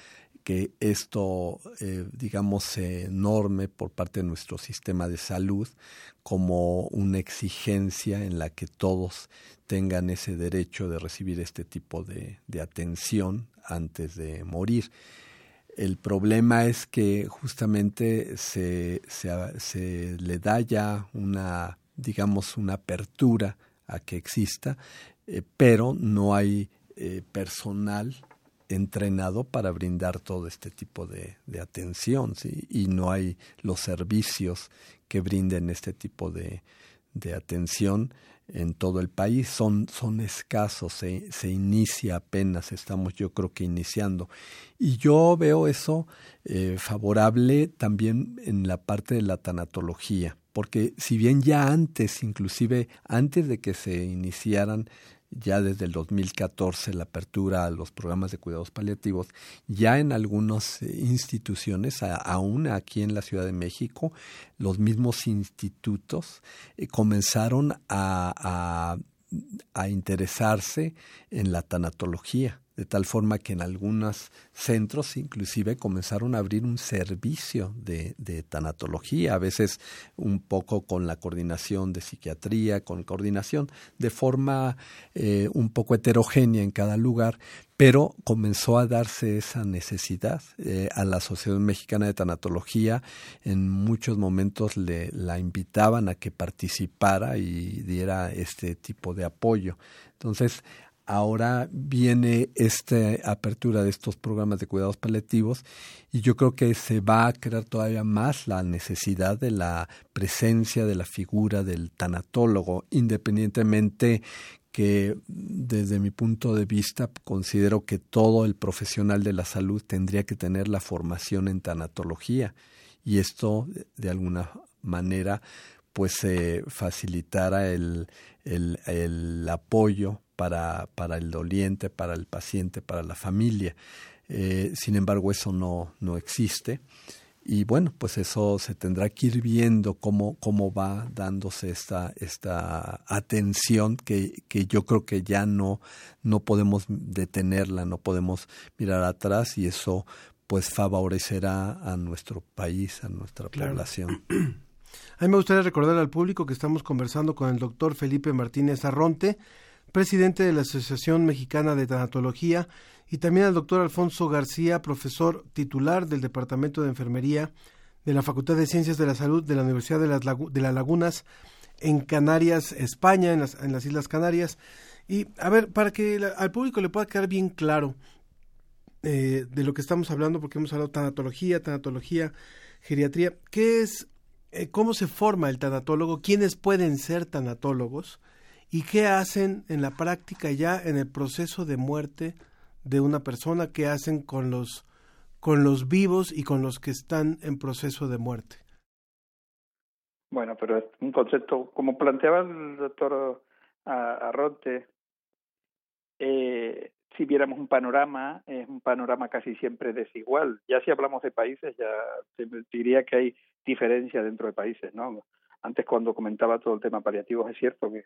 que esto, eh, digamos, enorme por parte de nuestro sistema de salud como una exigencia en la que todos tengan ese derecho de recibir este tipo de, atención antes de morir. El problema es que justamente se, se, se le da ya una, digamos, una apertura a que exista, eh, pero no hay eh, personal entrenado para brindar todo este tipo de, atención ¿sí? y no hay los servicios que brinden este tipo de, atención en todo el país son, son escasos, se, se, inicia apenas, estamos yo creo que iniciando. Y yo veo eso eh, favorable también en la parte de la tanatología, porque si bien ya antes, inclusive antes de que se iniciaran ya desde el 2014 la apertura a los programas de cuidados paliativos, ya en algunas eh, instituciones, aún aquí en la Ciudad de México, los mismos institutos eh, comenzaron a, a interesarse en la tanatología de tal forma que en algunos centros inclusive comenzaron a abrir un servicio de, de, tanatología, a veces un poco con la coordinación de psiquiatría, con coordinación de forma eh, un poco heterogénea en cada lugar, pero comenzó a darse esa necesidad eh, a la Sociedad Mexicana de Tanatología. En muchos momentos le, la invitaban a que participara y diera este tipo de apoyo. Entonces, ahora viene esta apertura de estos programas de cuidados paliativos y yo creo que se va a crear todavía más la necesidad de la presencia de la figura del tanatólogo, independientemente que desde mi punto de vista considero que todo el profesional de la salud tendría que tener la formación en tanatología y esto de alguna manera pues se facilitara el, el, el apoyo para, para el doliente, para el paciente, para la familia. Eh, sin embargo, eso no, no existe. Y bueno, pues eso se tendrá que ir viendo cómo, cómo va dándose esta, esta atención que, que yo creo que ya no, no podemos detenerla, no podemos mirar atrás y eso pues favorecerá a nuestro país, a nuestra población. A mí me gustaría recordar al público que estamos conversando con el doctor Felipe Martínez Arronte, presidente de la Asociación Mexicana de Tanatología, y también al doctor Alfonso García, profesor titular del Departamento de Enfermería de la Facultad de Ciencias de la Salud de la Universidad de las, de Lagunas en Canarias, España, en las, en las Islas Canarias. Y a ver, para que al público le pueda quedar bien claro eh, de lo que estamos hablando, porque hemos hablado de tanatología, tanatología, geriatría, ¿qué es, eh, cómo se forma el tanatólogo? ¿Quiénes pueden ser tanatólogos? Y qué hacen en la práctica ya en el proceso de muerte de una persona, qué hacen con los con los vivos y con los que están en proceso de muerte. Bueno, pero es un concepto, como planteaba el doctor Arronte, eh, si viéramos un panorama, es un panorama casi siempre desigual. Ya si hablamos de países, ya se diría que hay diferencia dentro de países, ¿no? Antes cuando comentaba todo el tema paliativo, es cierto que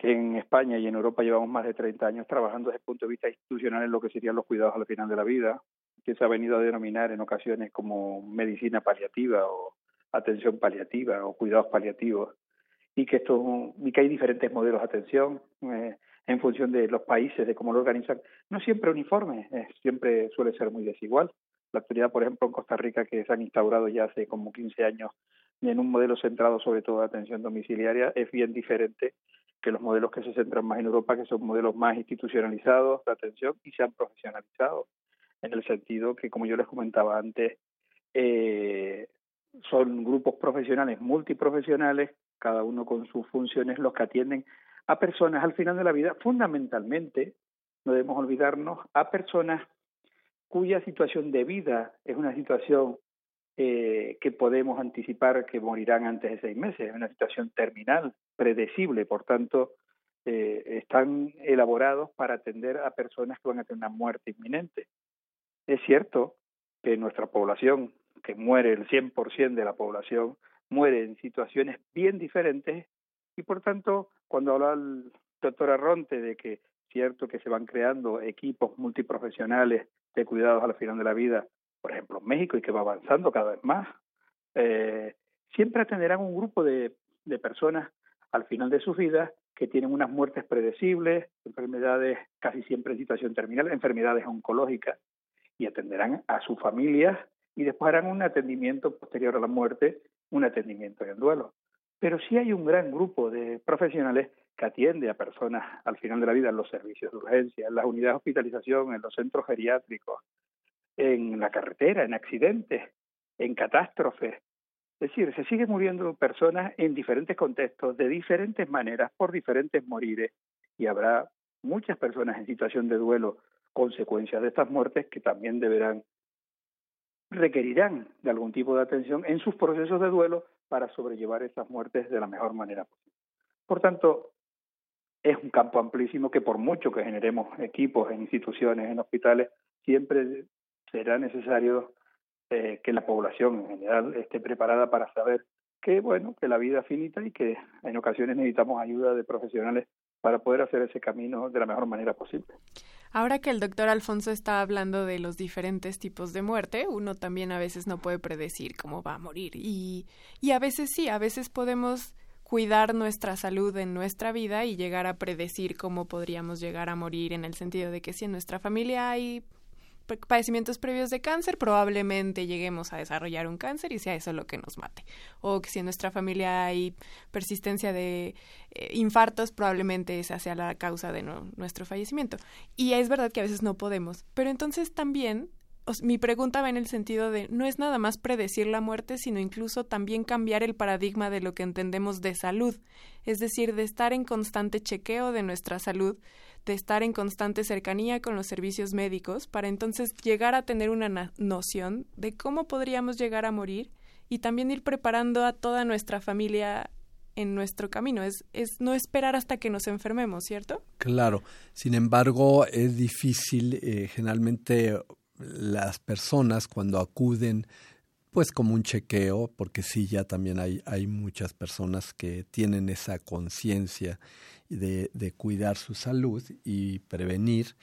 que en España y en Europa llevamos más de 30 años trabajando desde el punto de vista institucional en lo que serían los cuidados al final de la vida, que se ha venido a denominar en ocasiones como medicina paliativa o atención paliativa o cuidados paliativos y que esto y que hay diferentes modelos de atención eh, en función de los países de cómo lo organizan. No siempre uniforme eh, siempre suele ser muy desigual. La actualidad por ejemplo en Costa Rica que se han instaurado ya hace como 15 años en un modelo centrado sobre todo en atención domiciliaria es bien diferente que los modelos que se centran más en Europa, que son modelos más institucionalizados de atención y se han profesionalizado, en el sentido que, como yo les comentaba antes, eh, son grupos profesionales multiprofesionales, cada uno con sus funciones, los que atienden a personas al final de la vida, fundamentalmente, no debemos olvidarnos, a personas cuya situación de vida es una situación eh, que podemos anticipar que morirán antes de seis meses. Es una situación terminal, predecible, por tanto, eh, están elaborados para atender a personas que van a tener una muerte inminente. Es cierto que nuestra población, que muere el 100% de la población, muere en situaciones bien diferentes y por tanto, cuando habla el doctor Arronte de que cierto que se van creando equipos multiprofesionales de cuidados al final de la vida por ejemplo, en México y que va avanzando cada vez más, eh, siempre atenderán un grupo de, de personas al final de sus vidas que tienen unas muertes predecibles, enfermedades casi siempre en situación terminal, enfermedades oncológicas, y atenderán a sus familias y después harán un atendimiento posterior a la muerte, un atendimiento en duelo. Pero sí hay un gran grupo de profesionales que atiende a personas al final de la vida en los servicios de urgencia, en las unidades de hospitalización, en los centros geriátricos, en la carretera, en accidentes, en catástrofes. Es decir, se sigue muriendo personas en diferentes contextos, de diferentes maneras, por diferentes morires, y habrá muchas personas en situación de duelo consecuencias de estas muertes que también deberán requerirán de algún tipo de atención en sus procesos de duelo para sobrellevar estas muertes de la mejor manera posible. Por tanto, es un campo amplísimo que por mucho que generemos equipos en instituciones, en hospitales, siempre será necesario eh, que la población en general esté preparada para saber que bueno que la vida es finita y que en ocasiones necesitamos ayuda de profesionales para poder hacer ese camino de la mejor manera posible. Ahora que el doctor Alfonso está hablando de los diferentes tipos de muerte, uno también a veces no puede predecir cómo va a morir y, y a veces sí, a veces podemos cuidar nuestra salud en nuestra vida y llegar a predecir cómo podríamos llegar a morir en el sentido de que si en nuestra familia hay padecimientos previos de cáncer, probablemente lleguemos a desarrollar un cáncer y sea eso lo que nos mate. O que si en nuestra familia hay persistencia de eh, infartos, probablemente esa sea la causa de nuestro fallecimiento. Y es verdad que a veces no podemos, pero entonces también mi pregunta va en el sentido de no es nada más predecir la muerte, sino incluso también cambiar el paradigma de lo que entendemos de salud, es decir, de estar en constante chequeo de nuestra salud de estar en constante cercanía con los servicios médicos para entonces llegar a tener una noción de cómo podríamos llegar a morir y también ir preparando a toda nuestra familia en nuestro camino. Es, es no esperar hasta que nos enfermemos, ¿cierto? Claro. Sin embargo, es difícil. Eh, generalmente las personas cuando acuden pues como un chequeo, porque sí, ya también hay, hay muchas personas que tienen esa conciencia de, de, cuidar su salud y prevenir,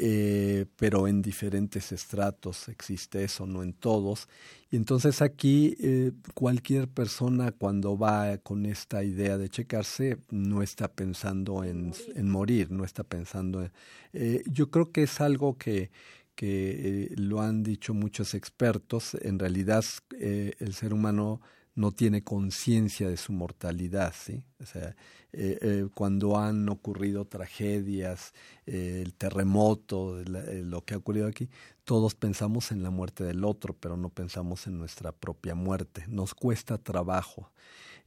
eh, pero en diferentes estratos existe eso, no en todos. Y entonces aquí eh, cualquier persona cuando va con esta idea de checarse no está pensando en, en morir, no está pensando en... Eh, yo creo que es algo que que eh, lo han dicho muchos expertos, en realidad eh, el ser humano no tiene conciencia de su mortalidad, ¿sí? O sea, eh, cuando han ocurrido tragedias, el terremoto, lo que ha ocurrido aquí, todos pensamos en la muerte del otro, pero no pensamos en nuestra propia muerte. Nos cuesta trabajo.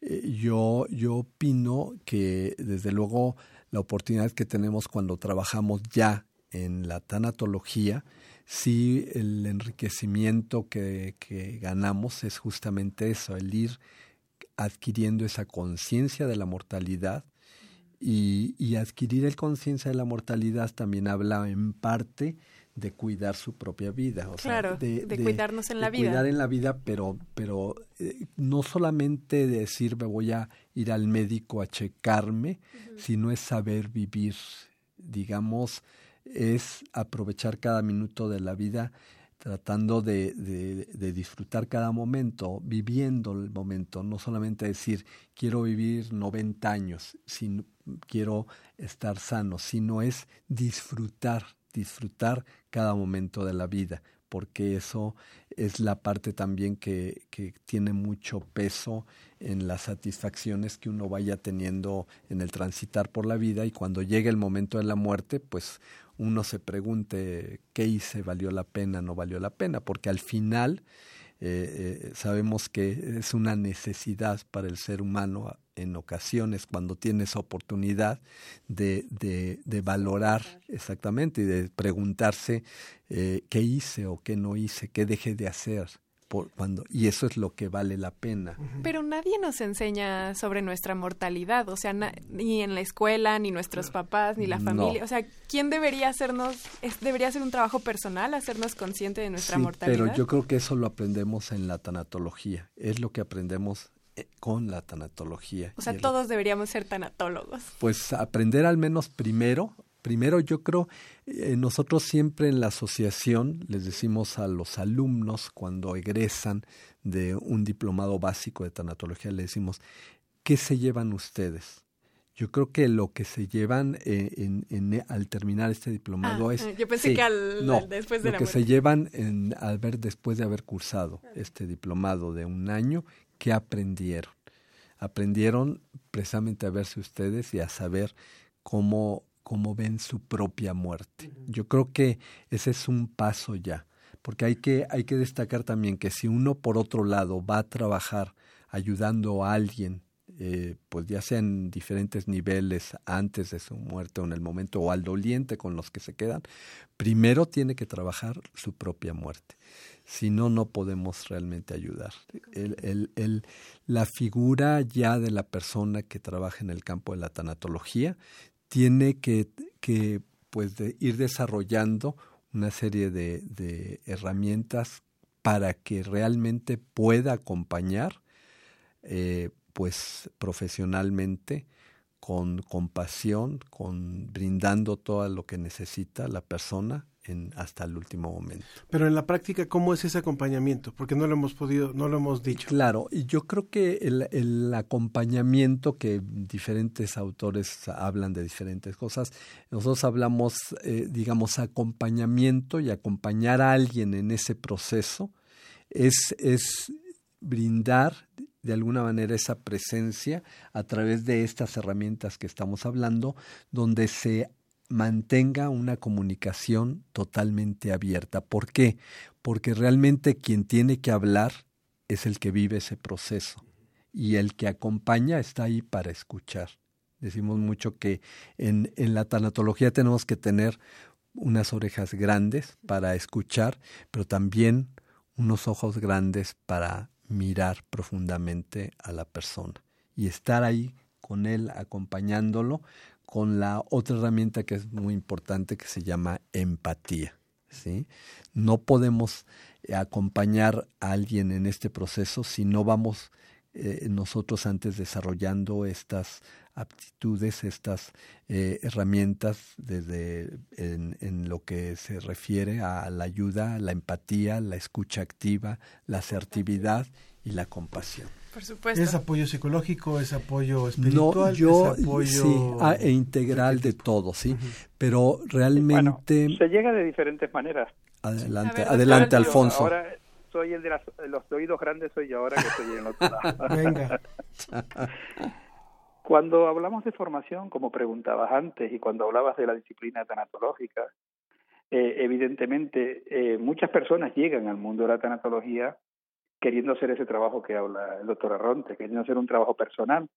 yo, yo opino que desde luego la oportunidad que tenemos cuando trabajamos ya en la tanatología, sí el enriquecimiento que, que ganamos es justamente eso, el ir adquiriendo esa conciencia de la mortalidad y, y adquirir el conciencia de la mortalidad también habla en parte de cuidar su propia vida. O claro, de, cuidarnos en la vida. Cuidar en la vida, pero, pero eh, no solamente decir me voy a ir al médico a checarme, sino es saber vivir, digamos, es aprovechar cada minuto de la vida tratando de, de, disfrutar cada momento, viviendo el momento, no solamente decir quiero vivir 90 años, sino, quiero estar sano, sino es disfrutar, disfrutar cada momento de la vida, porque eso es la parte también que, que tiene mucho peso en las satisfacciones que uno vaya teniendo en el transitar por la vida y cuando llegue el momento de la muerte, pues uno se pregunte qué hice, valió la pena, no valió la pena, porque al final eh, eh, sabemos que es una necesidad para el ser humano en ocasiones cuando tiene esa oportunidad de, de, de valorar exactamente y de preguntarse eh, qué hice o qué no hice, qué dejé de hacer cuando y eso es lo que vale la pena. Pero nadie nos enseña sobre nuestra mortalidad, o sea, ni en la escuela, ni nuestros papás, ni la familia, o sea, ¿quién debería hacernos es, debería ser un trabajo personal hacernos consciente de nuestra sí, mortalidad? Pero yo creo que eso lo aprendemos en la tanatología, es lo que aprendemos eh, con la tanatología. O sea, todos deberíamos ser tanatólogos. Pues aprender al menos primero Primero, yo creo, eh, nosotros siempre en la asociación les decimos a los alumnos cuando egresan de un diplomado básico de tanatología, le decimos, ¿qué se llevan ustedes? Yo creo que lo que se llevan eh, en, en, al terminar este diplomado ah, es... Yo pensé que al, no, después de lo que se llevan en, al ver después de haber cursado este diplomado de un año, ¿qué aprendieron? aprendieron precisamente a verse ustedes y a saber cómo, cómo ven su propia muerte. Yo creo que ese es un paso ya, porque hay que, hay que destacar también que si uno por otro lado va a trabajar ayudando a alguien eh, pues ya sea en diferentes niveles antes de su muerte o en el momento o al doliente con los que se quedan, primero tiene que trabajar su propia muerte. Si no, no podemos realmente ayudar. El, el, el, la figura ya de la persona que trabaja en el campo de la tanatología tiene que, que pues ir desarrollando una serie de, de herramientas para que realmente pueda acompañar eh, pues profesionalmente, con compasión, con brindando todo lo que necesita la persona en, hasta el último momento. Pero en la práctica, ¿cómo es ese acompañamiento? Porque no lo hemos podido, no lo hemos dicho. Claro, y yo creo que el, el acompañamiento que diferentes autores hablan de diferentes cosas, nosotros hablamos, eh, digamos, acompañamiento y acompañar a alguien en ese proceso es, es brindar de alguna manera esa presencia a través de estas herramientas que estamos hablando, donde se mantenga una comunicación totalmente abierta. ¿Por qué? Porque realmente quien tiene que hablar es el que vive ese proceso y el que acompaña está ahí para escuchar. Decimos mucho que en, en la tanatología tenemos que tener unas orejas grandes para escuchar, pero también unos ojos grandes para mirar profundamente a la persona y estar ahí con él acompañándolo con la otra herramienta que es muy importante que se llama empatía. ¿sí? No podemos acompañar a alguien en este proceso si no vamos eh, nosotros antes desarrollando estas aptitudes, estas eh, herramientas desde en, en, lo que se refiere a la ayuda, la empatía, la escucha activa, la asertividad y la compasión. Por supuesto. ¿Es apoyo psicológico, es apoyo espiritual? No, yo, ¿Es apoyo sí, ah, e integral de todo, sí. Pero realmente... Bueno, se llega de diferentes maneras. Adelante, ver, adelante, Alfonso. Ahora soy el de las, los oídos grandes, soy yo ahora que estoy en el otro lado. Venga. [LAUGHS] Cuando hablamos de formación, como preguntabas antes, y cuando hablabas de la disciplina tanatológica, eh, evidentemente eh, muchas personas llegan al mundo de la tanatología queriendo hacer ese trabajo que habla el doctor Arronte, queriendo hacer un trabajo personal.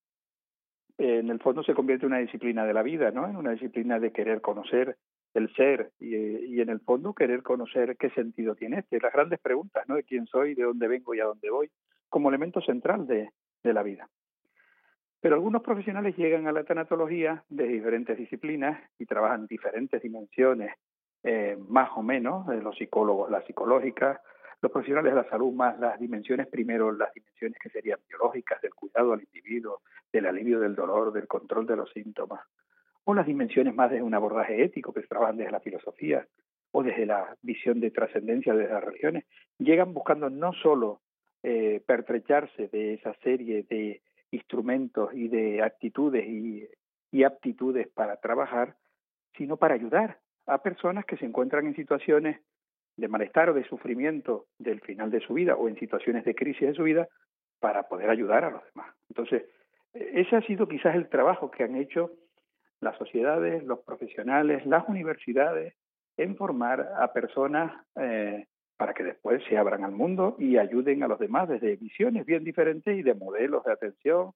Eh, en el fondo se convierte en una disciplina de la vida, ¿no? En una disciplina de querer conocer el ser y, y en el fondo querer conocer qué sentido tiene este. Las grandes preguntas, ¿no? De quién soy, de dónde vengo y a dónde voy, como elemento central de, de la vida. Pero algunos profesionales llegan a la tanatología de diferentes disciplinas y trabajan diferentes dimensiones, eh, más o menos, de los psicólogos, la psicológica, los profesionales de la salud más las dimensiones, primero las dimensiones que serían biológicas, del cuidado al individuo, del alivio del dolor, del control de los síntomas, o las dimensiones más desde un abordaje ético que se trabajan desde la filosofía o desde la visión de trascendencia de las religiones, llegan buscando no solo eh, pertrecharse de esa serie de instrumentos y de actitudes y, y aptitudes para trabajar, sino para ayudar a personas que se encuentran en situaciones de malestar o de sufrimiento del final de su vida o en situaciones de crisis de su vida para poder ayudar a los demás. Entonces, ese ha sido quizás el trabajo que han hecho las sociedades, los profesionales, las universidades en formar a personas eh, para que después se abran al mundo y ayuden a los demás desde visiones bien diferentes y de modelos de atención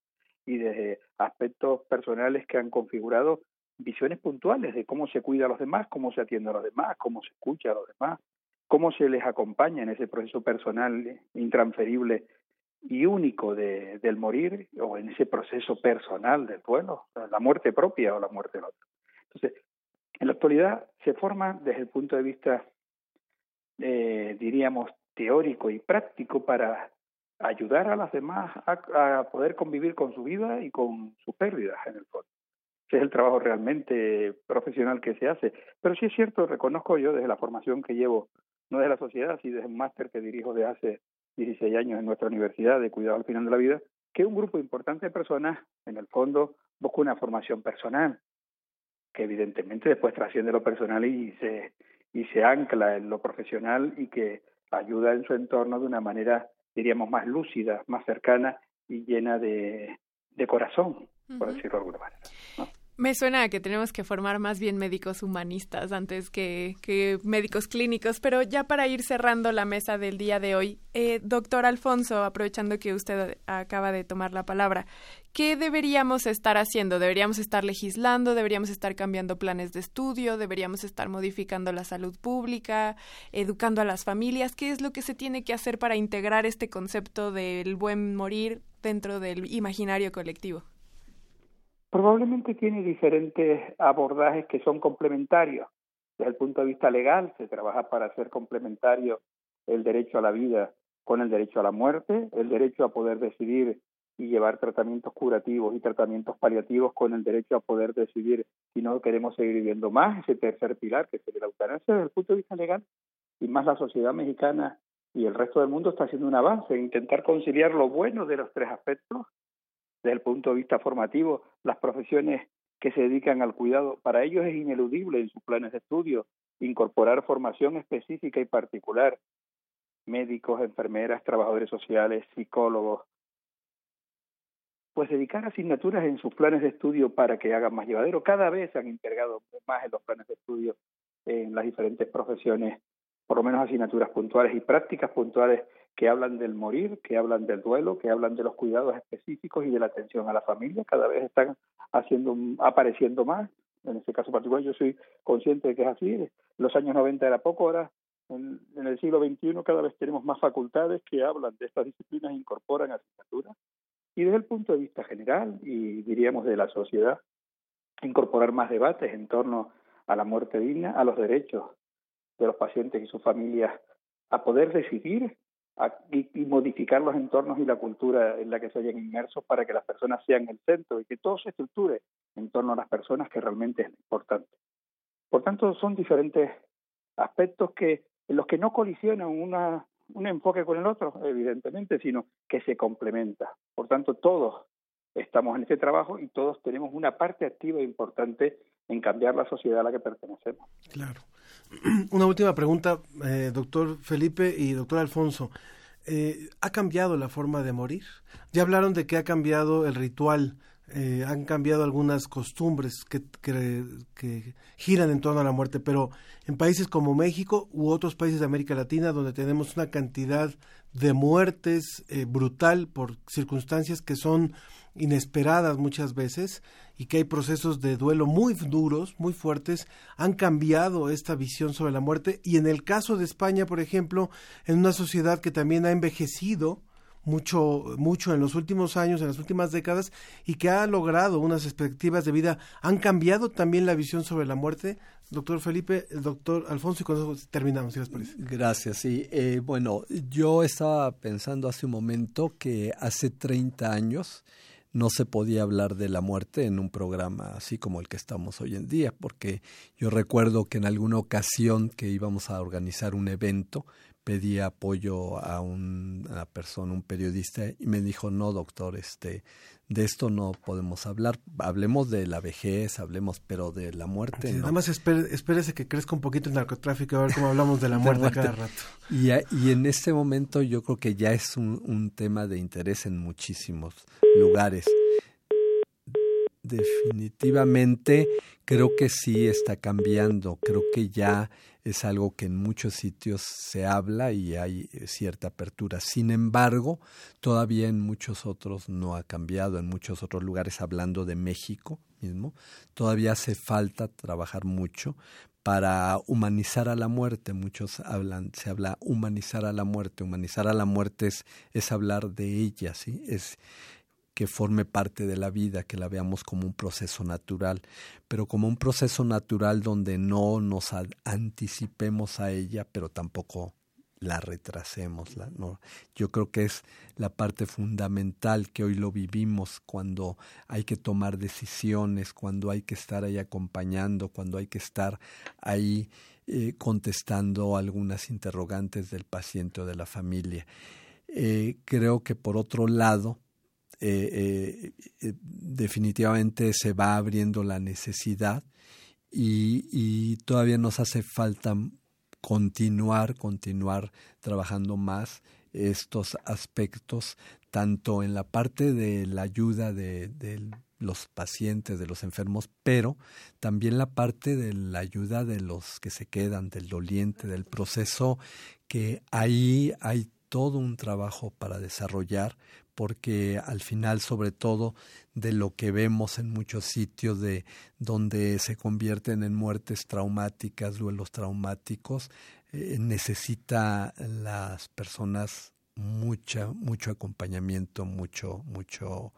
y de aspectos personales que han configurado visiones puntuales de cómo se cuida a los demás, cómo se atiende a los demás, cómo se escucha a los demás, cómo se les acompaña en ese proceso personal intransferible y único de, del morir o en ese proceso personal del duelo, la muerte propia o la muerte del otro. Entonces, en la actualidad se forma desde el punto de vista, eh, diríamos, teórico y práctico para ayudar a las demás a, poder convivir con su vida y con sus pérdidas en el fondo. Ese es el trabajo realmente profesional que se hace. Pero sí es cierto, reconozco yo desde la formación que llevo no de la sociedad, sino desde un máster que dirijo de hace 16 años en nuestra universidad de cuidado al final de la vida, que un grupo importante de personas, en el fondo, busca una formación personal, que evidentemente después trasciende lo personal y se, y se ancla en lo profesional y que ayuda en su entorno de una manera, diríamos, más lúcida, más cercana y llena de, de corazón, por decirlo de alguna manera. Me suena a que tenemos que formar más bien médicos humanistas antes que, que médicos clínicos, pero ya para ir cerrando la mesa del día de hoy, eh, doctor Alfonso, aprovechando que usted acaba de tomar la palabra, ¿qué deberíamos estar haciendo? ¿Deberíamos estar legislando? ¿Deberíamos estar cambiando planes de estudio? ¿Deberíamos estar modificando la salud pública? ¿Educando a las familias? ¿Qué es lo que se tiene que hacer para integrar este concepto del buen morir dentro del imaginario colectivo? Probablemente tiene diferentes abordajes que son complementarios. Desde el punto de vista legal, se trabaja para hacer complementario el derecho a la vida con el derecho a la muerte, el derecho a poder decidir y llevar tratamientos curativos y tratamientos paliativos con el derecho a poder decidir si no queremos seguir viviendo más, ese tercer pilar que es la eutanasia desde el punto de vista legal, y más la sociedad mexicana y el resto del mundo está haciendo un avance en intentar conciliar lo bueno de los tres aspectos desde el punto de vista formativo, las profesiones que se dedican al cuidado, para ellos es ineludible en sus planes de estudio incorporar formación específica y particular, médicos, enfermeras, trabajadores sociales, psicólogos, pues dedicar asignaturas en sus planes de estudio para que hagan más llevadero. Cada vez se han integrado más en los planes de estudio en las diferentes profesiones, por lo menos asignaturas puntuales y prácticas puntuales que hablan del morir, que hablan del duelo, que hablan de los cuidados específicos y de la atención a la familia, cada vez están haciendo apareciendo más. En este caso particular yo soy consciente de que es así. En los años 90 era poco, ahora en, el siglo XXI cada vez tenemos más facultades que hablan de estas disciplinas incorporan asignaturas. Y desde el punto de vista general y diríamos de la sociedad, incorporar más debates en torno a la muerte digna, a los derechos de los pacientes y sus familias a poder decidir y, modificar los entornos y la cultura en la que se hayan inmersos para que las personas sean el centro y que todo se estructure en torno a las personas que realmente es importante. Por tanto, son diferentes aspectos que en los que no colisionan una, un enfoque con el otro, evidentemente, sino que se complementa. Por tanto, todos estamos en este trabajo y todos tenemos una parte activa e importante en cambiar la sociedad a la que pertenecemos. Claro. [CLEARS THROAT] Una última pregunta, eh, doctor Felipe y doctor Alfonso. Eh, ¿Ha cambiado la forma de morir? Ya hablaron de que ha cambiado el ritual, eh, han cambiado algunas costumbres que, que, giran en torno a la muerte, pero en países como México u otros países de América Latina, donde tenemos una cantidad de muertes brutal por circunstancias que son inesperadas muchas veces y que hay procesos de duelo muy duros, muy fuertes, han cambiado esta visión sobre la muerte y en el caso de España, por ejemplo, en una sociedad que también ha envejecido mucho mucho en los últimos años, en las últimas décadas y que ha logrado unas expectativas de vida, han cambiado también la visión sobre la muerte. Doctor Felipe, el doctor Alfonso, y con eso terminamos, si les parece. Gracias, sí. Eh, bueno, yo estaba pensando hace un momento que hace 30 años no se podía hablar de la muerte en un programa así como el que estamos hoy en día, porque yo recuerdo que en alguna ocasión que íbamos a organizar un evento, pedí apoyo a una persona, un periodista, y me dijo, no, doctor, este, de esto no podemos hablar. Hablemos de la vejez, hablemos, pero de la muerte. Nada más espérese que crezca un poquito el narcotráfico, a ver cómo hablamos de la [LAUGHS] muerte, cada rato. Y, y, en este momento yo creo que ya es un, un tema de interés en muchísimos lugares. Definitivamente creo que sí está cambiando, creo que ya es algo que en muchos sitios se habla y hay eh, cierta apertura. Sin embargo, todavía en muchos otros no ha cambiado, en muchos otros lugares, hablando de México mismo, todavía hace falta trabajar mucho para humanizar a la muerte. Muchos hablan, se habla humanizar a la muerte. Humanizar a la muerte es, es hablar de ella, ¿sí? Es que forme parte de la vida, que la veamos como un proceso natural, pero como un proceso natural donde no nos anticipemos a ella, pero tampoco la retrasemos. no. Yo creo que es la parte fundamental que hoy lo vivimos cuando hay que tomar decisiones, cuando hay que estar ahí acompañando, cuando hay que estar ahí eh, contestando algunas interrogantes del paciente o de la familia. Eh, creo que por otro lado, eh, eh, definitivamente se va abriendo la necesidad y, todavía nos hace falta continuar, continuar trabajando más estos aspectos tanto en la parte de la ayuda de, de los pacientes, de los enfermos, pero también la parte de la ayuda de los que se quedan, del doliente, del proceso, que ahí hay todo un trabajo para desarrollar, porque al final, sobre todo, de lo que vemos en muchos sitios de donde se convierten en muertes traumáticas, duelos traumáticos, eh, necesita las personas mucha, mucho acompañamiento, mucho, mucho,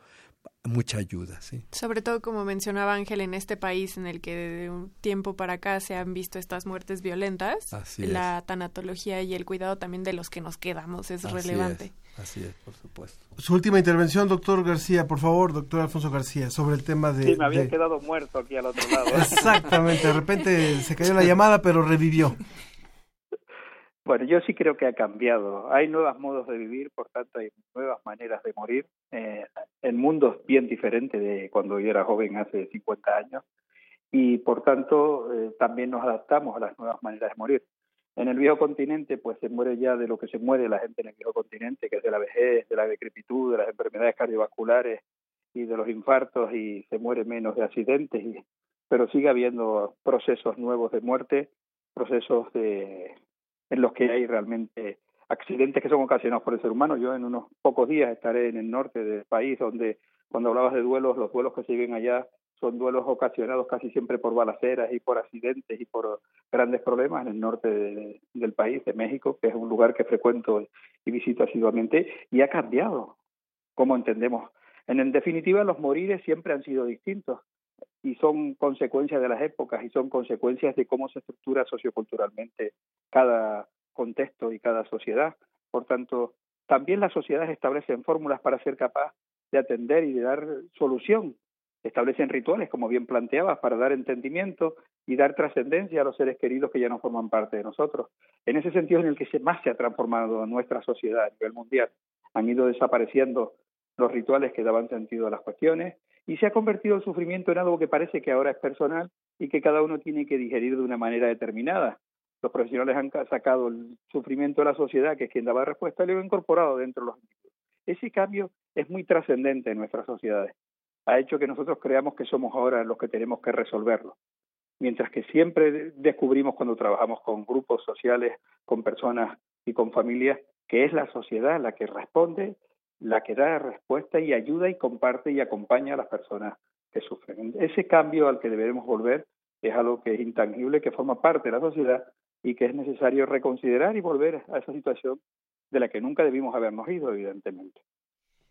mucha ayuda, sí. Sobre todo, como mencionaba Ángel, en este país en el que de un tiempo para acá se han visto estas muertes violentas, Así la es. tanatología y el cuidado también de los que nos quedamos es Así relevante. es, así es, por supuesto. Su última intervención, doctor García, por favor, doctor Alfonso García, sobre el tema de... Sí, me había de- quedado muerto aquí al otro lado. [LAUGHS] [LAUGHS] Exactamente, de repente se cayó la llamada, pero revivió. Bueno, yo sí creo que ha cambiado. Hay nuevos modos de vivir, por tanto hay nuevas maneras de morir. Eh, el mundo es bien diferente de cuando yo era joven hace 50 años y por tanto eh, también nos adaptamos a las nuevas maneras de morir. En el viejo continente pues se muere ya de lo que se muere la gente en el viejo continente, que es de la vejez, de la decrepitud, de las enfermedades cardiovasculares y de los infartos y se muere menos de accidentes, y, pero sigue habiendo procesos nuevos de muerte, procesos de, en los que hay realmente accidentes que son ocasionados por el ser humano. Yo en unos pocos días estaré en el norte del país, donde cuando hablabas de duelos, los duelos que viven allá son duelos ocasionados casi siempre por balaceras y por accidentes y por grandes problemas en el norte de- del país, de México, que es un lugar que frecuento y visito asiduamente, y ha cambiado como entendemos. En, en definitiva, los morires siempre han sido distintos y son consecuencias de las épocas y son consecuencias de cómo se estructura socioculturalmente cada contexto y cada sociedad. Por tanto, también las sociedades establecen fórmulas para ser capaz de atender y de dar solución. Establecen rituales, como bien planteabas, para dar entendimiento y dar trascendencia a los seres queridos que ya no forman parte de nosotros. En ese sentido, en el que más se ha transformado nuestra sociedad a nivel mundial, han ido desapareciendo los rituales que daban sentido a las cuestiones y se ha convertido el sufrimiento en algo que parece que ahora es personal y que cada uno tiene que digerir de una manera determinada. Los profesionales han ca- sacado el sufrimiento de la sociedad, que es quien daba respuesta, y lo han incorporado dentro de los individuos. Ese cambio es muy trascendente en nuestras sociedades. Ha hecho que nosotros creamos que somos ahora los que tenemos que resolverlo. Mientras que siempre descubrimos cuando trabajamos con grupos sociales, con personas y con familias, que es la sociedad la que responde, la que da respuesta y ayuda y comparte y acompaña a las personas que sufren. Ese cambio al que debemos volver es algo que es intangible, que forma parte de la sociedad y que es necesario reconsiderar y volver a esa situación de la que nunca debimos habernos ido, evidentemente.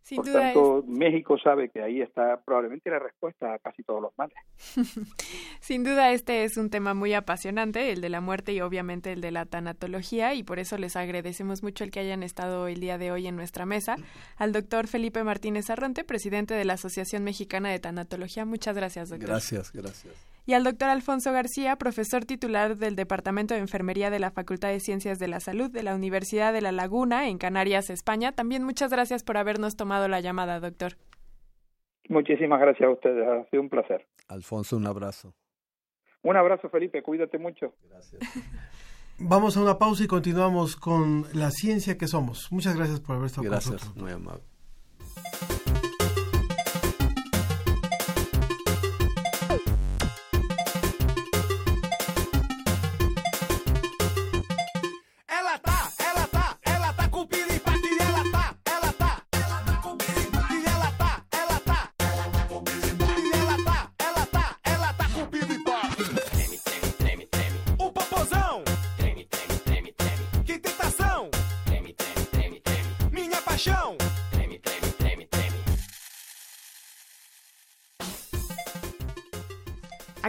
Sin Por duda tanto, México sabe que ahí está probablemente la respuesta a casi todos los males. [LAUGHS] Sin duda este es un tema muy apasionante, el de la muerte y obviamente el de la tanatología y por eso les agradecemos mucho el que hayan estado el día de hoy en nuestra mesa. Al doctor Felipe Martínez Arronte, presidente de la Asociación Mexicana de Tanatología. Muchas gracias, doctor. Gracias, gracias. Y al doctor Alfonso García, profesor titular del Departamento de Enfermería de la Facultad de Ciencias de la Salud de la Universidad de La Laguna en Canarias, España. También muchas gracias por habernos tomado la llamada, doctor. Muchísimas gracias a ustedes, ha sido un placer. Alfonso, un abrazo. Un abrazo, Felipe, cuídate mucho. [LAUGHS] Vamos a una pausa y continuamos con la ciencia que somos. Muchas gracias por haber estado con Gracias, nosotros. muy amable.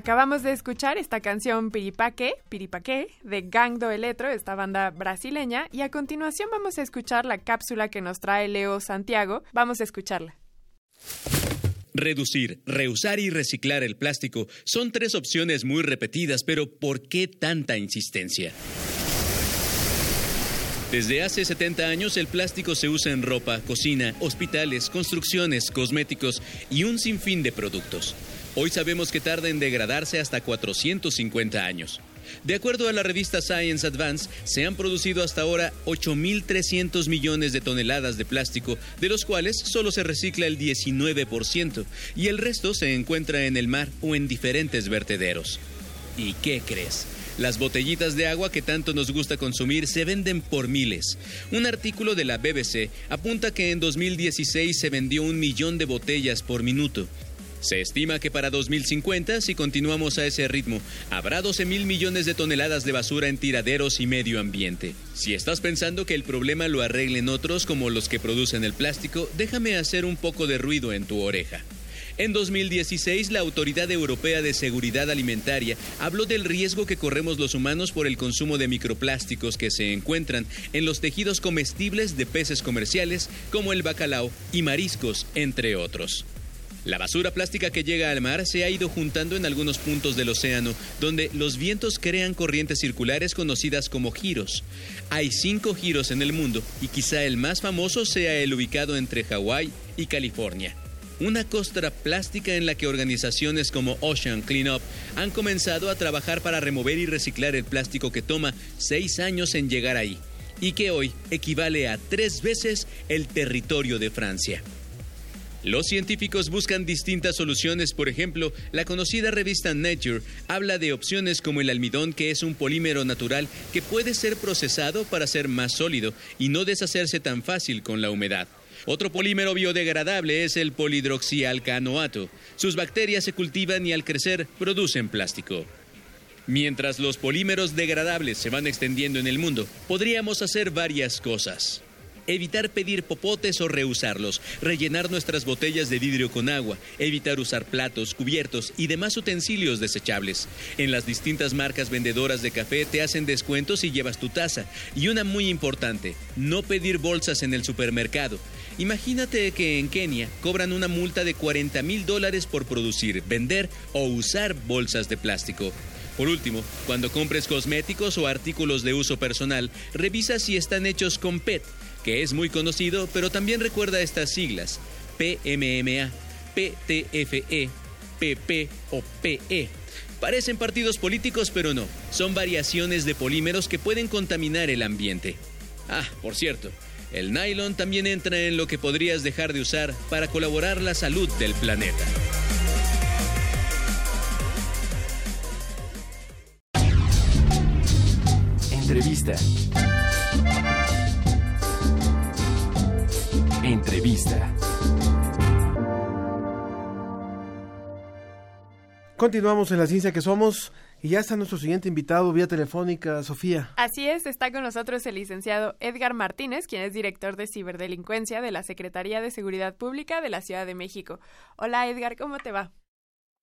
Acabamos de escuchar esta canción Piripaque, Piripaque, de Gang do Eletro, esta banda brasileña, y a continuación vamos a escuchar la cápsula que nos trae Leo Santiago. Vamos a escucharla. Reducir, reusar y reciclar el plástico son tres opciones muy repetidas, pero ¿por qué tanta insistencia? Desde hace 70 años el plástico se usa en ropa, cocina, hospitales, construcciones, cosméticos y un sinfín de productos. Hoy sabemos que tarda en degradarse hasta 450 años. De acuerdo a la revista Science Advance, se han producido hasta ahora 8.300 millones de toneladas de plástico, de los cuales solo se recicla el 19% y el resto se encuentra en el mar o en diferentes vertederos. ¿Y qué crees? Las botellitas de agua que tanto nos gusta consumir se venden por miles. Un artículo de la BBC apunta que en 2016 se vendió un millón de botellas por minuto. Se estima que para 2050, si continuamos a ese ritmo, habrá 12 mil millones de toneladas de basura en tiraderos y medio ambiente. Si estás pensando que el problema lo arreglen otros como los que producen el plástico, déjame hacer un poco de ruido en tu oreja. En 2016, la Autoridad Europea de Seguridad Alimentaria habló del riesgo que corremos los humanos por el consumo de microplásticos que se encuentran en los tejidos comestibles de peces comerciales como el bacalao y mariscos, entre otros. La basura plástica que llega al mar se ha ido juntando en algunos puntos del océano, donde los vientos crean corrientes circulares conocidas como giros. Hay cinco giros en el mundo y quizá el más famoso sea el ubicado entre Hawái y California. Una costra plástica en la que organizaciones como Ocean Cleanup han comenzado a trabajar para remover y reciclar el plástico que toma seis años en llegar ahí y que hoy equivale a tres veces el territorio de Francia. Los científicos buscan distintas soluciones, por ejemplo, la conocida revista Nature habla de opciones como el almidón, que es un polímero natural que puede ser procesado para ser más sólido y no deshacerse tan fácil con la humedad. Otro polímero biodegradable es el polidroxialcanoato. Sus bacterias se cultivan y al crecer producen plástico. Mientras los polímeros degradables se van extendiendo en el mundo, podríamos hacer varias cosas evitar pedir popotes o reusarlos, rellenar nuestras botellas de vidrio con agua, evitar usar platos, cubiertos y demás utensilios desechables. En las distintas marcas vendedoras de café te hacen descuentos si llevas tu taza. Y una muy importante, no pedir bolsas en el supermercado. Imagínate que en Kenia cobran una multa de 40 mil dólares por producir, vender o usar bolsas de plástico. Por último, cuando compres cosméticos o artículos de uso personal, revisa si están hechos con PET que es muy conocido, pero también recuerda estas siglas, PMMA, PTFE, PP o PE. Parecen partidos políticos, pero no, son variaciones de polímeros que pueden contaminar el ambiente. Ah, por cierto, el nylon también entra en lo que podrías dejar de usar para colaborar la salud del planeta. Entrevista. Entrevista. Continuamos en la ciencia que somos y ya está nuestro siguiente invitado vía telefónica, Sofía. Así es, está con nosotros el licenciado Edgar Martínez, quien es director de ciberdelincuencia de la Secretaría de Seguridad Pública de la Ciudad de México. Hola Edgar, ¿cómo te va?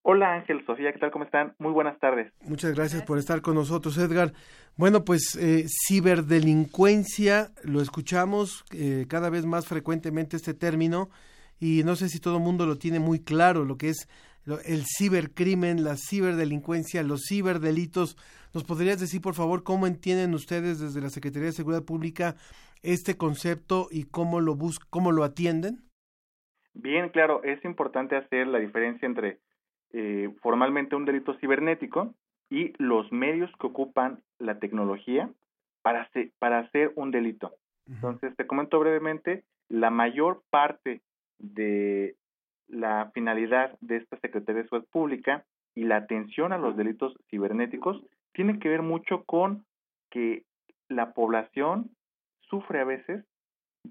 Hola Ángel, Sofía, ¿qué tal? ¿Cómo están? Muy buenas tardes. Muchas gracias, por estar con nosotros, Edgar. Bueno, pues eh, ciberdelincuencia, lo escuchamos eh, cada vez más frecuentemente este término y no sé si todo el mundo lo tiene muy claro, lo que es el cibercrimen, la ciberdelincuencia, los ciberdelitos. ¿Nos podrías decir, por favor, cómo entienden ustedes desde la Secretaría de Seguridad Pública este concepto y cómo lo, bus cómo lo atienden? Bien, claro, es importante hacer la diferencia entre eh, formalmente un delito cibernético y los medios que ocupan la tecnología para hacer, para hacer un delito. Entonces, te comento brevemente, la mayor parte de la finalidad de esta Secretaría de Seguridad Pública y la atención a los delitos cibernéticos tiene que ver mucho con que la población sufre a veces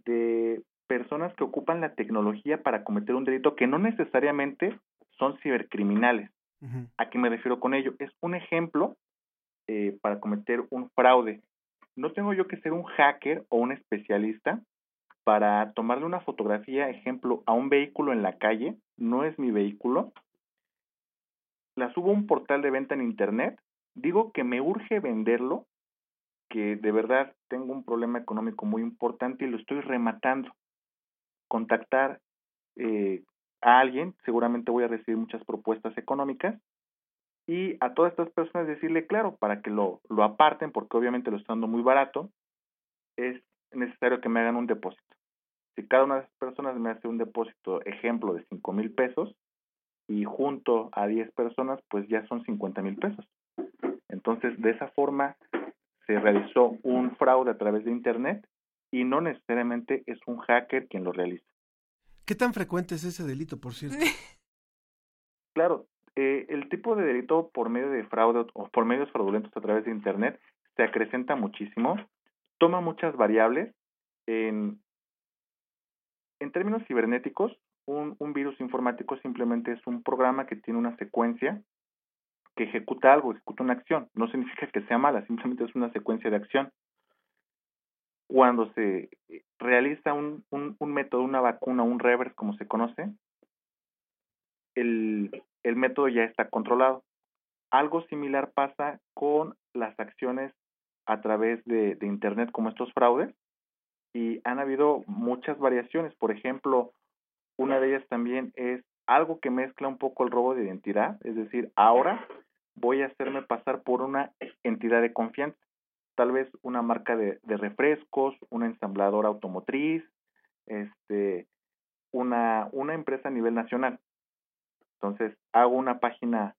de personas que ocupan la tecnología para cometer un delito que no necesariamente son cibercriminales. ¿A qué me refiero con ello? Es un ejemplo eh, para cometer un fraude. No tengo yo que ser un hacker o un especialista para tomarle una fotografía, ejemplo, a un vehículo en la calle, no es mi vehículo, la subo a un portal de venta en Internet, digo que me urge venderlo, que de verdad tengo un problema económico muy importante y lo estoy rematando. Contactar eh, a alguien, seguramente voy a recibir muchas propuestas económicas y a todas estas personas decirle, claro, para que lo, lo aparten, porque obviamente lo están dando muy barato, es necesario que me hagan un depósito. Si cada una de esas personas me hace un depósito, ejemplo, de cinco mil pesos, y junto a 10 personas, pues ya son 50 mil pesos. Entonces, de esa forma se realizó un fraude a través de Internet y no necesariamente es un hacker quien lo realiza. ¿Qué tan frecuente es ese delito, por cierto? [LAUGHS] Claro, eh, el tipo de delito por medio de fraude o por medios fraudulentos a través de Internet se acrecenta muchísimo, toma muchas variables. En, en términos cibernéticos, un, un virus informático simplemente es un programa que tiene una secuencia que ejecuta algo, ejecuta una acción. No significa que sea mala, simplemente es una secuencia de acción. Cuando se realiza un, un, un método, una vacuna, un reverse, como se conoce, el, el método ya está controlado. Algo similar pasa con las acciones a través de, de Internet como estos fraudes y han habido muchas variaciones. Por ejemplo, una de ellas también es algo que mezcla un poco el robo de identidad, es decir, ahora voy a hacerme pasar por una entidad de confianza, tal vez una marca de, refrescos, una ensambladora automotriz, este, una, una empresa a nivel nacional. Entonces, hago una página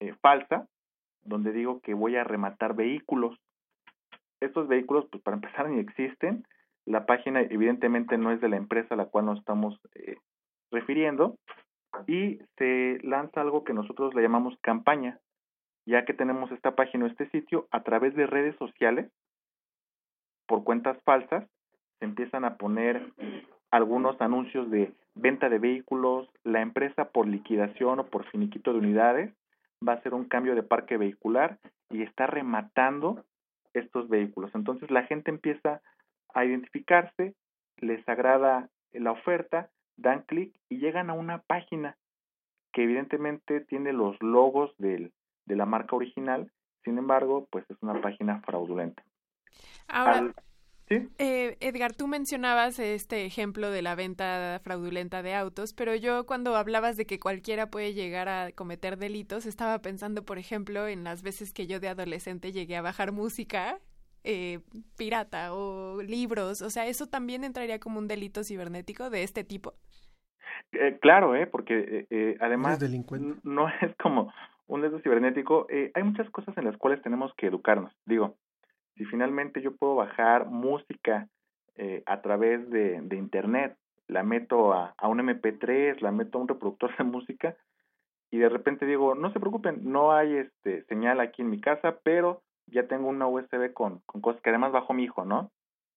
eh, falsa donde digo que voy a rematar vehículos. Estos vehículos, pues para [LAUGHS] empezar, ni existen. La página evidentemente no es de la empresa a la cual nos estamos eh, refiriendo. Y se lanza algo que nosotros le llamamos campaña, ya que tenemos esta página o este sitio a través de redes sociales, por cuentas falsas, se empiezan a poner algunos anuncios de venta de vehículos, la empresa por liquidación o por finiquito de unidades va a hacer un cambio de parque vehicular y está rematando estos vehículos. Entonces la gente empieza a identificarse, les agrada la oferta, dan clic y llegan a una página que evidentemente tiene los logos del, de la marca original, sin embargo, pues es una página fraudulenta. Ahora, Al- ¿sí? eh, Edgar, tú mencionabas este ejemplo de la venta fraudulenta de autos, pero yo cuando hablabas de que cualquiera puede llegar a cometer delitos, estaba pensando, por ejemplo, en las veces que yo de adolescente llegué a bajar música eh, pirata o libros, o sea, ¿eso también entraría como un delito cibernético de este tipo? Eh, claro, ¿eh? porque eh, eh, además no es como un delito cibernético. Eh, hay muchas cosas en las cuales tenemos que educarnos. Digo, si finalmente yo puedo bajar música eh, a través de, de Internet, la meto a, a un MP3, la meto a un reproductor de música y de repente digo, no se preocupen, no hay este señal aquí en mi casa, pero ya tengo una USB con, con cosas que además bajó mi hijo, ¿no?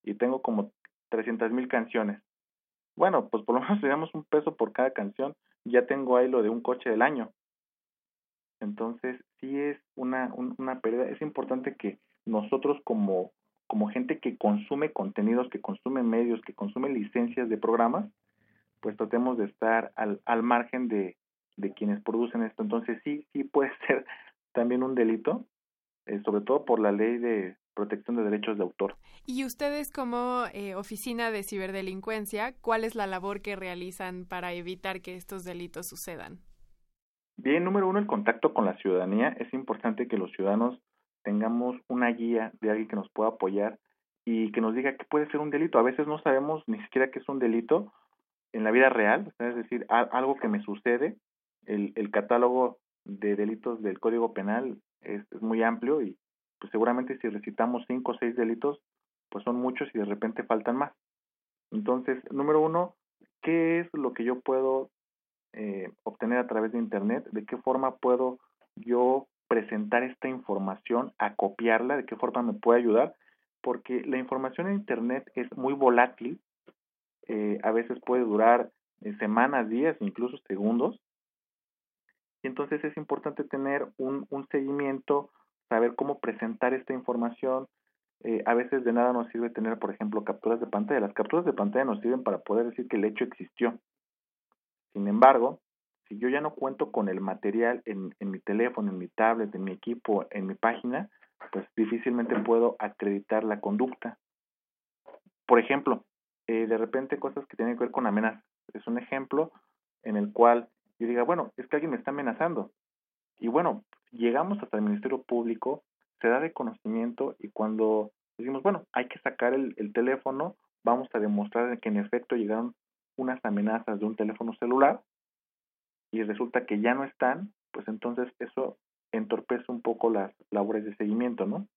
Y tengo como 300 mil canciones. Bueno, pues por lo menos le damos un peso por cada canción. Ya tengo ahí lo de un coche del año. Entonces, sí es una, un- una pérdida. Es importante que nosotros como, como gente que consume contenidos, que consume medios, que consume licencias de programas, pues tratemos de estar al, al margen de, de quienes producen esto. Entonces, sí, sí puede [LAUGHS] ser también un delito, eh, sobre todo por la ley de protección de derechos de autor. Y ustedes como eh, oficina de ciberdelincuencia, ¿cuál es la labor que realizan para evitar que estos delitos sucedan? Bien, número uno, el contacto con la ciudadanía. Es importante que los ciudadanos tengamos una guía de alguien que nos pueda apoyar y que nos diga qué puede ser un delito. A veces no sabemos ni siquiera qué es un delito en la vida real, es decir, algo que me sucede. El, el catálogo de delitos del Código Penal es, es muy amplio y pues seguramente si recitamos cinco o seis delitos, pues son muchos y de repente faltan más. Entonces, número uno, ¿qué es lo que yo puedo eh, obtener a través de Internet? ¿De qué forma puedo yo presentar esta información, acopiarla? ¿De qué forma me puede ayudar? Porque la información en Internet es muy volátil, eh, a veces puede durar eh, semanas, días, incluso segundos. Y entonces es importante tener un, un seguimiento, saber cómo presentar esta información. Eh, a veces de nada nos sirve tener, por ejemplo, capturas de pantalla. Las capturas de pantalla nos sirven para poder decir que el hecho existió. Sin embargo, si yo ya no cuento con el material en, en mi teléfono, en mi tablet, en mi equipo, en mi página, pues difícilmente puedo acreditar la conducta. Por ejemplo, eh, de repente cosas que tienen que ver con amenazas. Es un ejemplo en el cual yo diga, bueno, es que alguien me está amenazando. Y bueno, llegamos hasta el Ministerio Público, se da de conocimiento y cuando decimos, bueno, hay que sacar el, el teléfono, vamos a demostrar que en efecto llegaron unas amenazas de un teléfono celular, y resulta que ya no están, pues entonces eso entorpece un poco las labores de seguimiento, ¿no?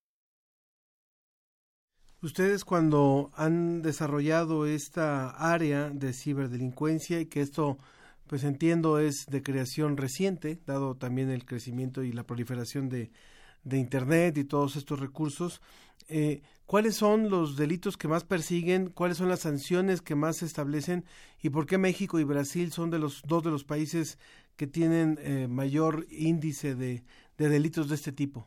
Ustedes cuando han desarrollado esta área de ciberdelincuencia y que esto, pues entiendo, es de creación reciente, dado también el crecimiento y la proliferación de, de Internet y todos estos recursos, eh, ¿cuáles son los delitos que más persiguen? ¿Cuáles son las sanciones que más se establecen? ¿Y por qué México y Brasil son de los dos de los países que tienen eh, mayor índice de, de delitos de este tipo?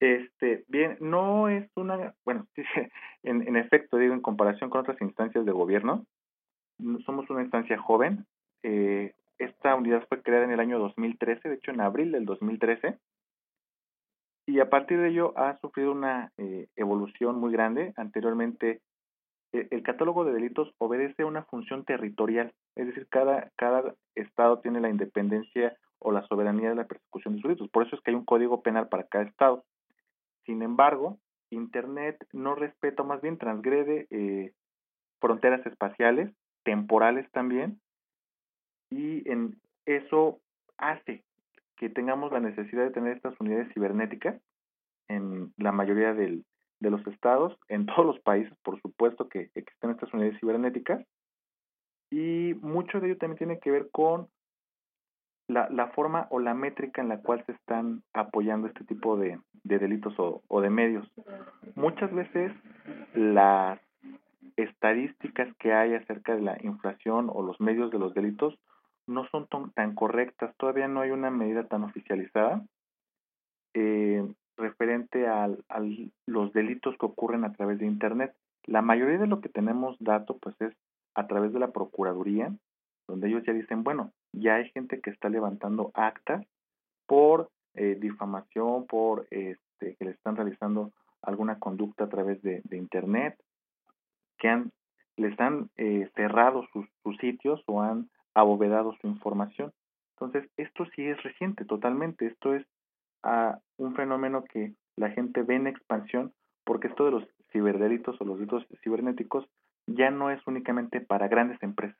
Este, bien, no es una, bueno, [LAUGHS] en, en efecto, digo, en comparación con otras instancias de gobierno, somos una instancia joven. Eh, esta unidad fue creada en el año 2013, de hecho en abril del 2013, y a partir de ello ha sufrido una eh, evolución muy grande. Anteriormente, e, el catálogo de delitos obedece a una función territorial, es decir, cada, cada estado tiene la independencia o la soberanía de la persecución de sus delitos. Por eso es que hay un código penal para cada estado. Sin embargo, Internet no respeta, más bien transgrede eh, fronteras espaciales, temporales también, y en eso hace que tengamos la necesidad de tener estas unidades cibernéticas en la mayoría de los estados, en [LAUGHS] todos los países, por supuesto que existen estas unidades cibernéticas, y mucho de ello también tiene que ver con la, la forma o la métrica en la cual se están apoyando este tipo de, de delitos o de medios. Muchas veces las estadísticas que hay acerca de la inflación o los medios de los delitos no son tan correctas, todavía no hay una medida tan oficializada eh, referente a los delitos que ocurren a través de Internet. La mayoría de lo que tenemos dato pues es a través de la Procuraduría, donde ellos ya dicen, bueno, ya hay gente que está levantando actas por eh, difamación, por este, que le están realizando alguna conducta a través de, Internet, que han, les han eh, cerrado sus sitios o han abovedado su información. Entonces, esto sí es reciente totalmente, esto es uh, un fenómeno que la gente ve en expansión porque esto de los ciberdelitos o los delitos cibernéticos ya no es únicamente para grandes empresas.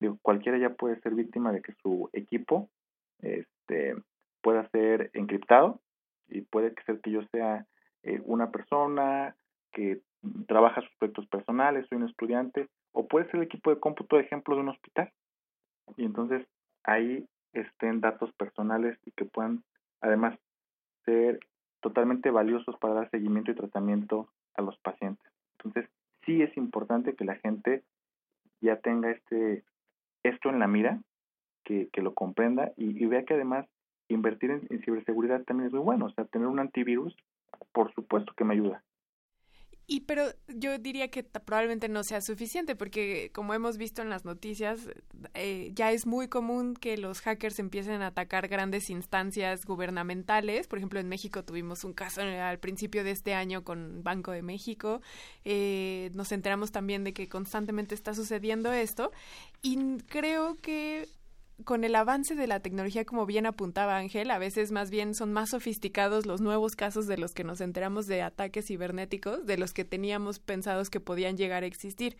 Digo, cualquiera ya puede ser víctima de que su equipo este, pueda ser encriptado y puede ser que yo sea eh, una persona que trabaja sus proyectos personales, soy un estudiante, o puede ser el equipo de cómputo de ejemplo de un hospital y entonces ahí estén datos personales y que puedan además ser totalmente valiosos para dar seguimiento y tratamiento a los pacientes. Entonces, sí es importante que la gente ya tenga este esto en la mira, que, que lo comprenda y, vea que además invertir en, en ciberseguridad también es muy bueno. O sea, tener un antivirus, por supuesto que me ayuda. Y pero yo diría que probablemente no sea suficiente porque como hemos visto en las noticias, eh, ya es muy común que los hackers empiecen a atacar grandes instancias gubernamentales. Por ejemplo, en México tuvimos un caso al principio de este año con Banco de México. Eh, nos enteramos también de que constantemente está sucediendo esto y creo que con el avance de la tecnología, como bien apuntaba Ángel, a veces más bien son más sofisticados los nuevos casos de los que nos enteramos de ataques cibernéticos, de los que teníamos pensados que podían llegar a existir.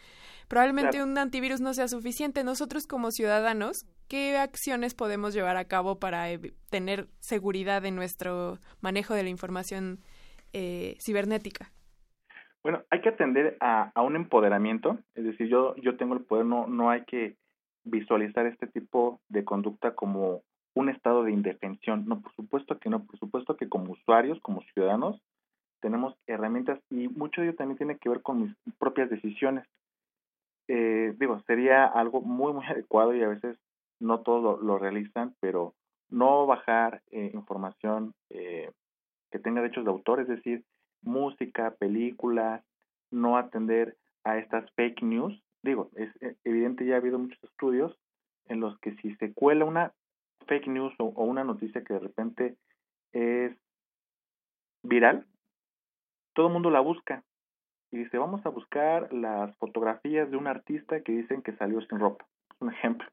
Probablemente un antivirus no sea suficiente. Nosotros como ciudadanos, ¿qué acciones podemos llevar a cabo para tener seguridad en nuestro manejo de la información eh, cibernética? Bueno, hay que atender a, a, un empoderamiento, es decir, yo, yo tengo el poder, no, no hay que visualizar este tipo de conducta como un estado de indefensión. No, por supuesto que no, por supuesto que como usuarios, como ciudadanos, tenemos herramientas y mucho de ello también tiene que ver con mis propias decisiones. Eh, digo, sería algo muy, muy [LAUGHS] adecuado y a veces no todos lo, realizan, pero no bajar eh, información eh, que tenga derechos de autor, es decir, música, películas, no atender a estas fake news digo, es eh, evidente, ya ha habido muchos estudios en los que si se cuela una fake news o, una noticia que de repente es viral, todo el mundo la busca y dice, vamos a buscar las fotografías de un artista que dicen que salió sin ropa, un ejemplo.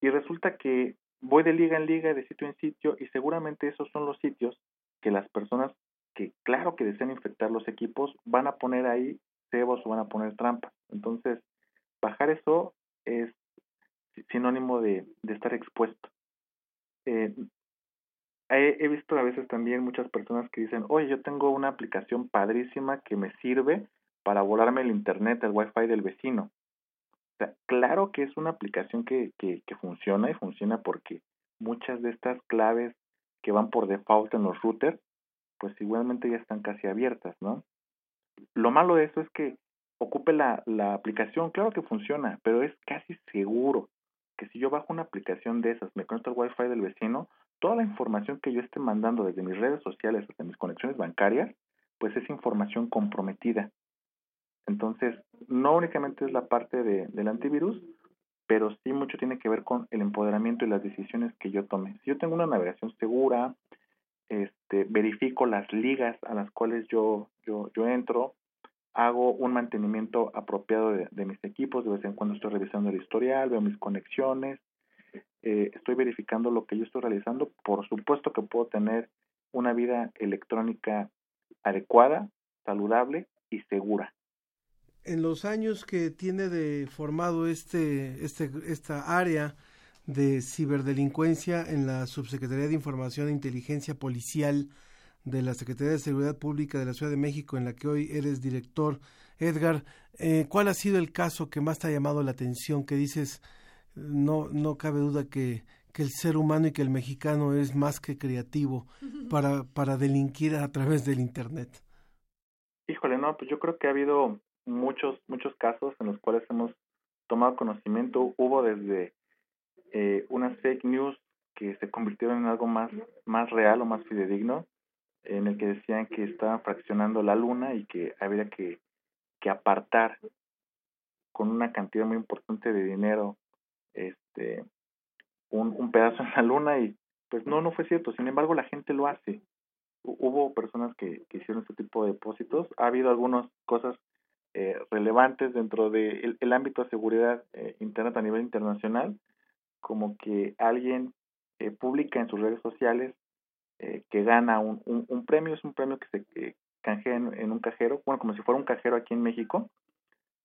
Y resulta que voy de liga en liga, de sitio en sitio, y seguramente esos son los sitios que las personas que claro que desean infectar los equipos van a poner ahí cebos o van a poner trampas. Entonces, bajar eso es, sinónimo de, de estar expuesto. Eh, he, visto a veces también muchas personas que dicen, oye, yo tengo una aplicación padrísima que me sirve para volarme el internet, el wifi del vecino. O sea, claro que es una aplicación que, que, que funciona y funciona porque muchas de estas claves que van por default en los routers, pues igualmente ya están casi abiertas, ¿no? Lo malo de eso es que ocupe la, la aplicación, claro que funciona, pero es casi seguro que si yo bajo una aplicación de esas, me conecto al wifi del vecino, toda la información que yo esté mandando desde mis redes sociales hasta mis conexiones bancarias, pues es información comprometida. Entonces, no únicamente es la parte de, del antivirus, pero sí mucho tiene que ver con el empoderamiento y las decisiones que yo tome. Si yo tengo una navegación segura, este, verifico las ligas a las cuales yo, yo, yo entro, hago un mantenimiento apropiado de, de, mis equipos, de vez en cuando estoy revisando el historial, veo mis conexiones, eh, estoy verificando lo que yo estoy realizando, por supuesto que puedo tener una vida electrónica adecuada, saludable y segura. En los años que tiene de formado este, este, esta área de ciberdelincuencia en la Subsecretaría de Información e Inteligencia Policial, de la Secretaría de Seguridad Pública de la Ciudad de México, en la que hoy eres director. Edgar, eh, ¿cuál ha sido el caso que más te ha llamado la atención? Que dices, no, no cabe duda que, que el ser humano y que el mexicano es más que creativo para, para delinquir a través del Internet. Híjole, no, pues yo creo que ha habido muchos, muchos casos en los cuales hemos tomado conocimiento. Hubo desde eh, unas fake news que se convirtieron en algo más, más real o más fidedigno, en el que decían que estaban fraccionando la luna y que había que, que apartar con una cantidad muy importante de dinero este un, un pedazo en la luna y pues no, no fue cierto. Sin embargo, la gente lo hace. Hubo personas que, que hicieron este tipo de depósitos. Ha habido algunas cosas eh, relevantes dentro de el ámbito de seguridad eh, internet a nivel internacional, como que alguien eh, publica en sus redes sociales eh, que gana un, un, premio, es un premio que se eh, canjea en, un cajero, bueno, como si fuera un cajero aquí en México,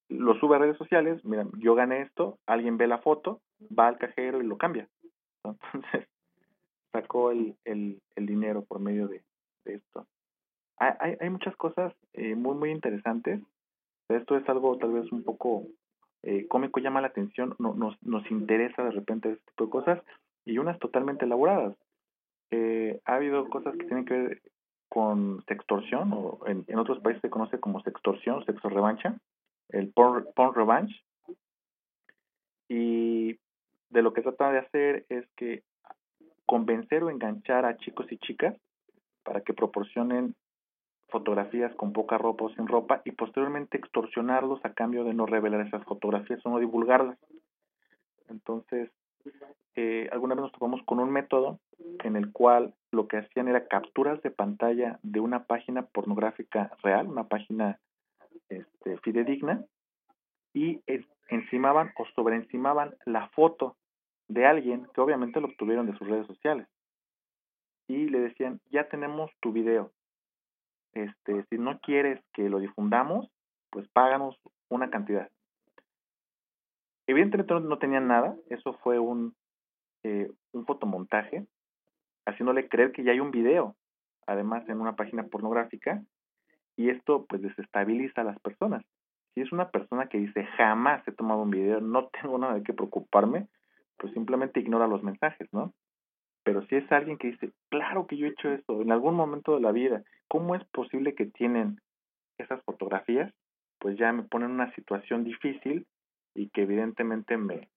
lo sube a redes sociales, mira, yo gané esto, alguien ve la foto, va al cajero y lo cambia. [LAUGHS] Entonces, sacó el, el, el dinero por medio de, de esto. Hay, hay, muchas cosas eh, muy, muy interesantes. Esto es algo tal vez un poco eh, cómico, llama la atención, no, nos, nos interesa de repente este tipo de cosas y unas totalmente elaboradas eh, ha habido cosas que tienen que ver con sextorsión, o en, otros países se conoce como sextorsión, sexo revancha, el porn, porn revenge. Y de lo que trata de hacer es que convencer o enganchar a chicos y chicas para que proporcionen fotografías con poca ropa o sin ropa y posteriormente extorsionarlos a cambio de no revelar esas fotografías o no divulgarlas. Entonces, eh, alguna vez nos topamos con un método en el cual lo que hacían era capturas de pantalla de una página pornográfica real, una página este, fidedigna, y encimaban o sobreencimaban la foto de alguien que obviamente lo obtuvieron de sus redes sociales. Y le decían, ya tenemos tu video. Este, si no quieres que lo difundamos, pues páganos una cantidad. Evidentemente no, no tenían nada, eso fue un, eh, un fotomontaje, haciéndole creer que ya hay un video, además en una página pornográfica, y esto pues desestabiliza a las personas. Si es una persona que dice jamás he tomado un video, no tengo nada de qué preocuparme, pues simplemente ignora los mensajes, ¿no? Pero si es alguien que dice, claro que yo he hecho eso en algún momento de la vida, ¿cómo es posible que tienen esas fotografías? Pues ya me ponen en una situación difícil y que evidentemente me,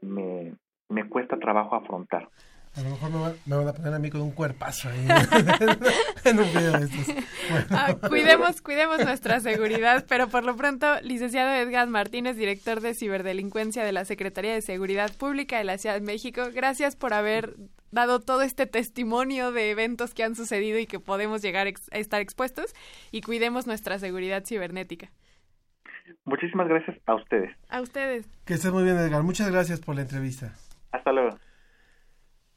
me, me cuesta trabajo afrontar. A lo mejor me, va, me, van a poner a mí con un cuerpazo ahí [LAUGHS] en un video de estos. Bueno. Ah, cuidemos, cuidemos nuestra seguridad, pero por lo pronto, licenciado Edgar Martínez, director de ciberdelincuencia de la Secretaría de Seguridad Pública de la Ciudad de México, gracias por haber dado todo este testimonio de eventos que han sucedido y que podemos llegar a estar expuestos y cuidemos nuestra seguridad cibernética. Muchísimas gracias a ustedes. A ustedes. Que estés muy bien, Edgar. Muchas gracias por la entrevista. Hasta luego.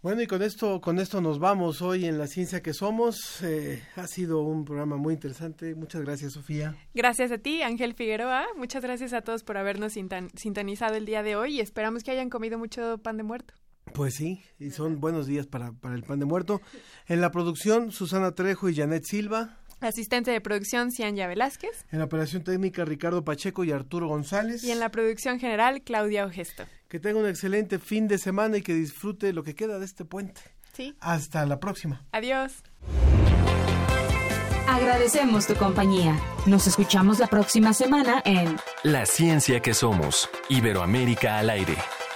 Bueno, y con esto, con esto nos vamos hoy en La Ciencia que Somos. Eh, ha sido un programa muy interesante. Muchas gracias, Sofía. Gracias a ti, Ángel Figueroa. Muchas gracias a todos por habernos sintonizado el día de hoy y esperamos que hayan comido mucho pan de muerto. Pues sí, y son buenos días para, para el pan de muerto. En la producción, Susana Trejo y Janet Silva. Asistente de producción, Cianya Velázquez. En la operación técnica, Ricardo Pacheco y Arturo González. Y en la producción general, Claudia Ogesto. Que tenga un excelente fin de semana y que disfrute lo que queda de este puente. Sí. Hasta la próxima. Adiós. Agradecemos tu compañía. Nos escuchamos la próxima semana en La Ciencia que Somos, Iberoamérica al aire.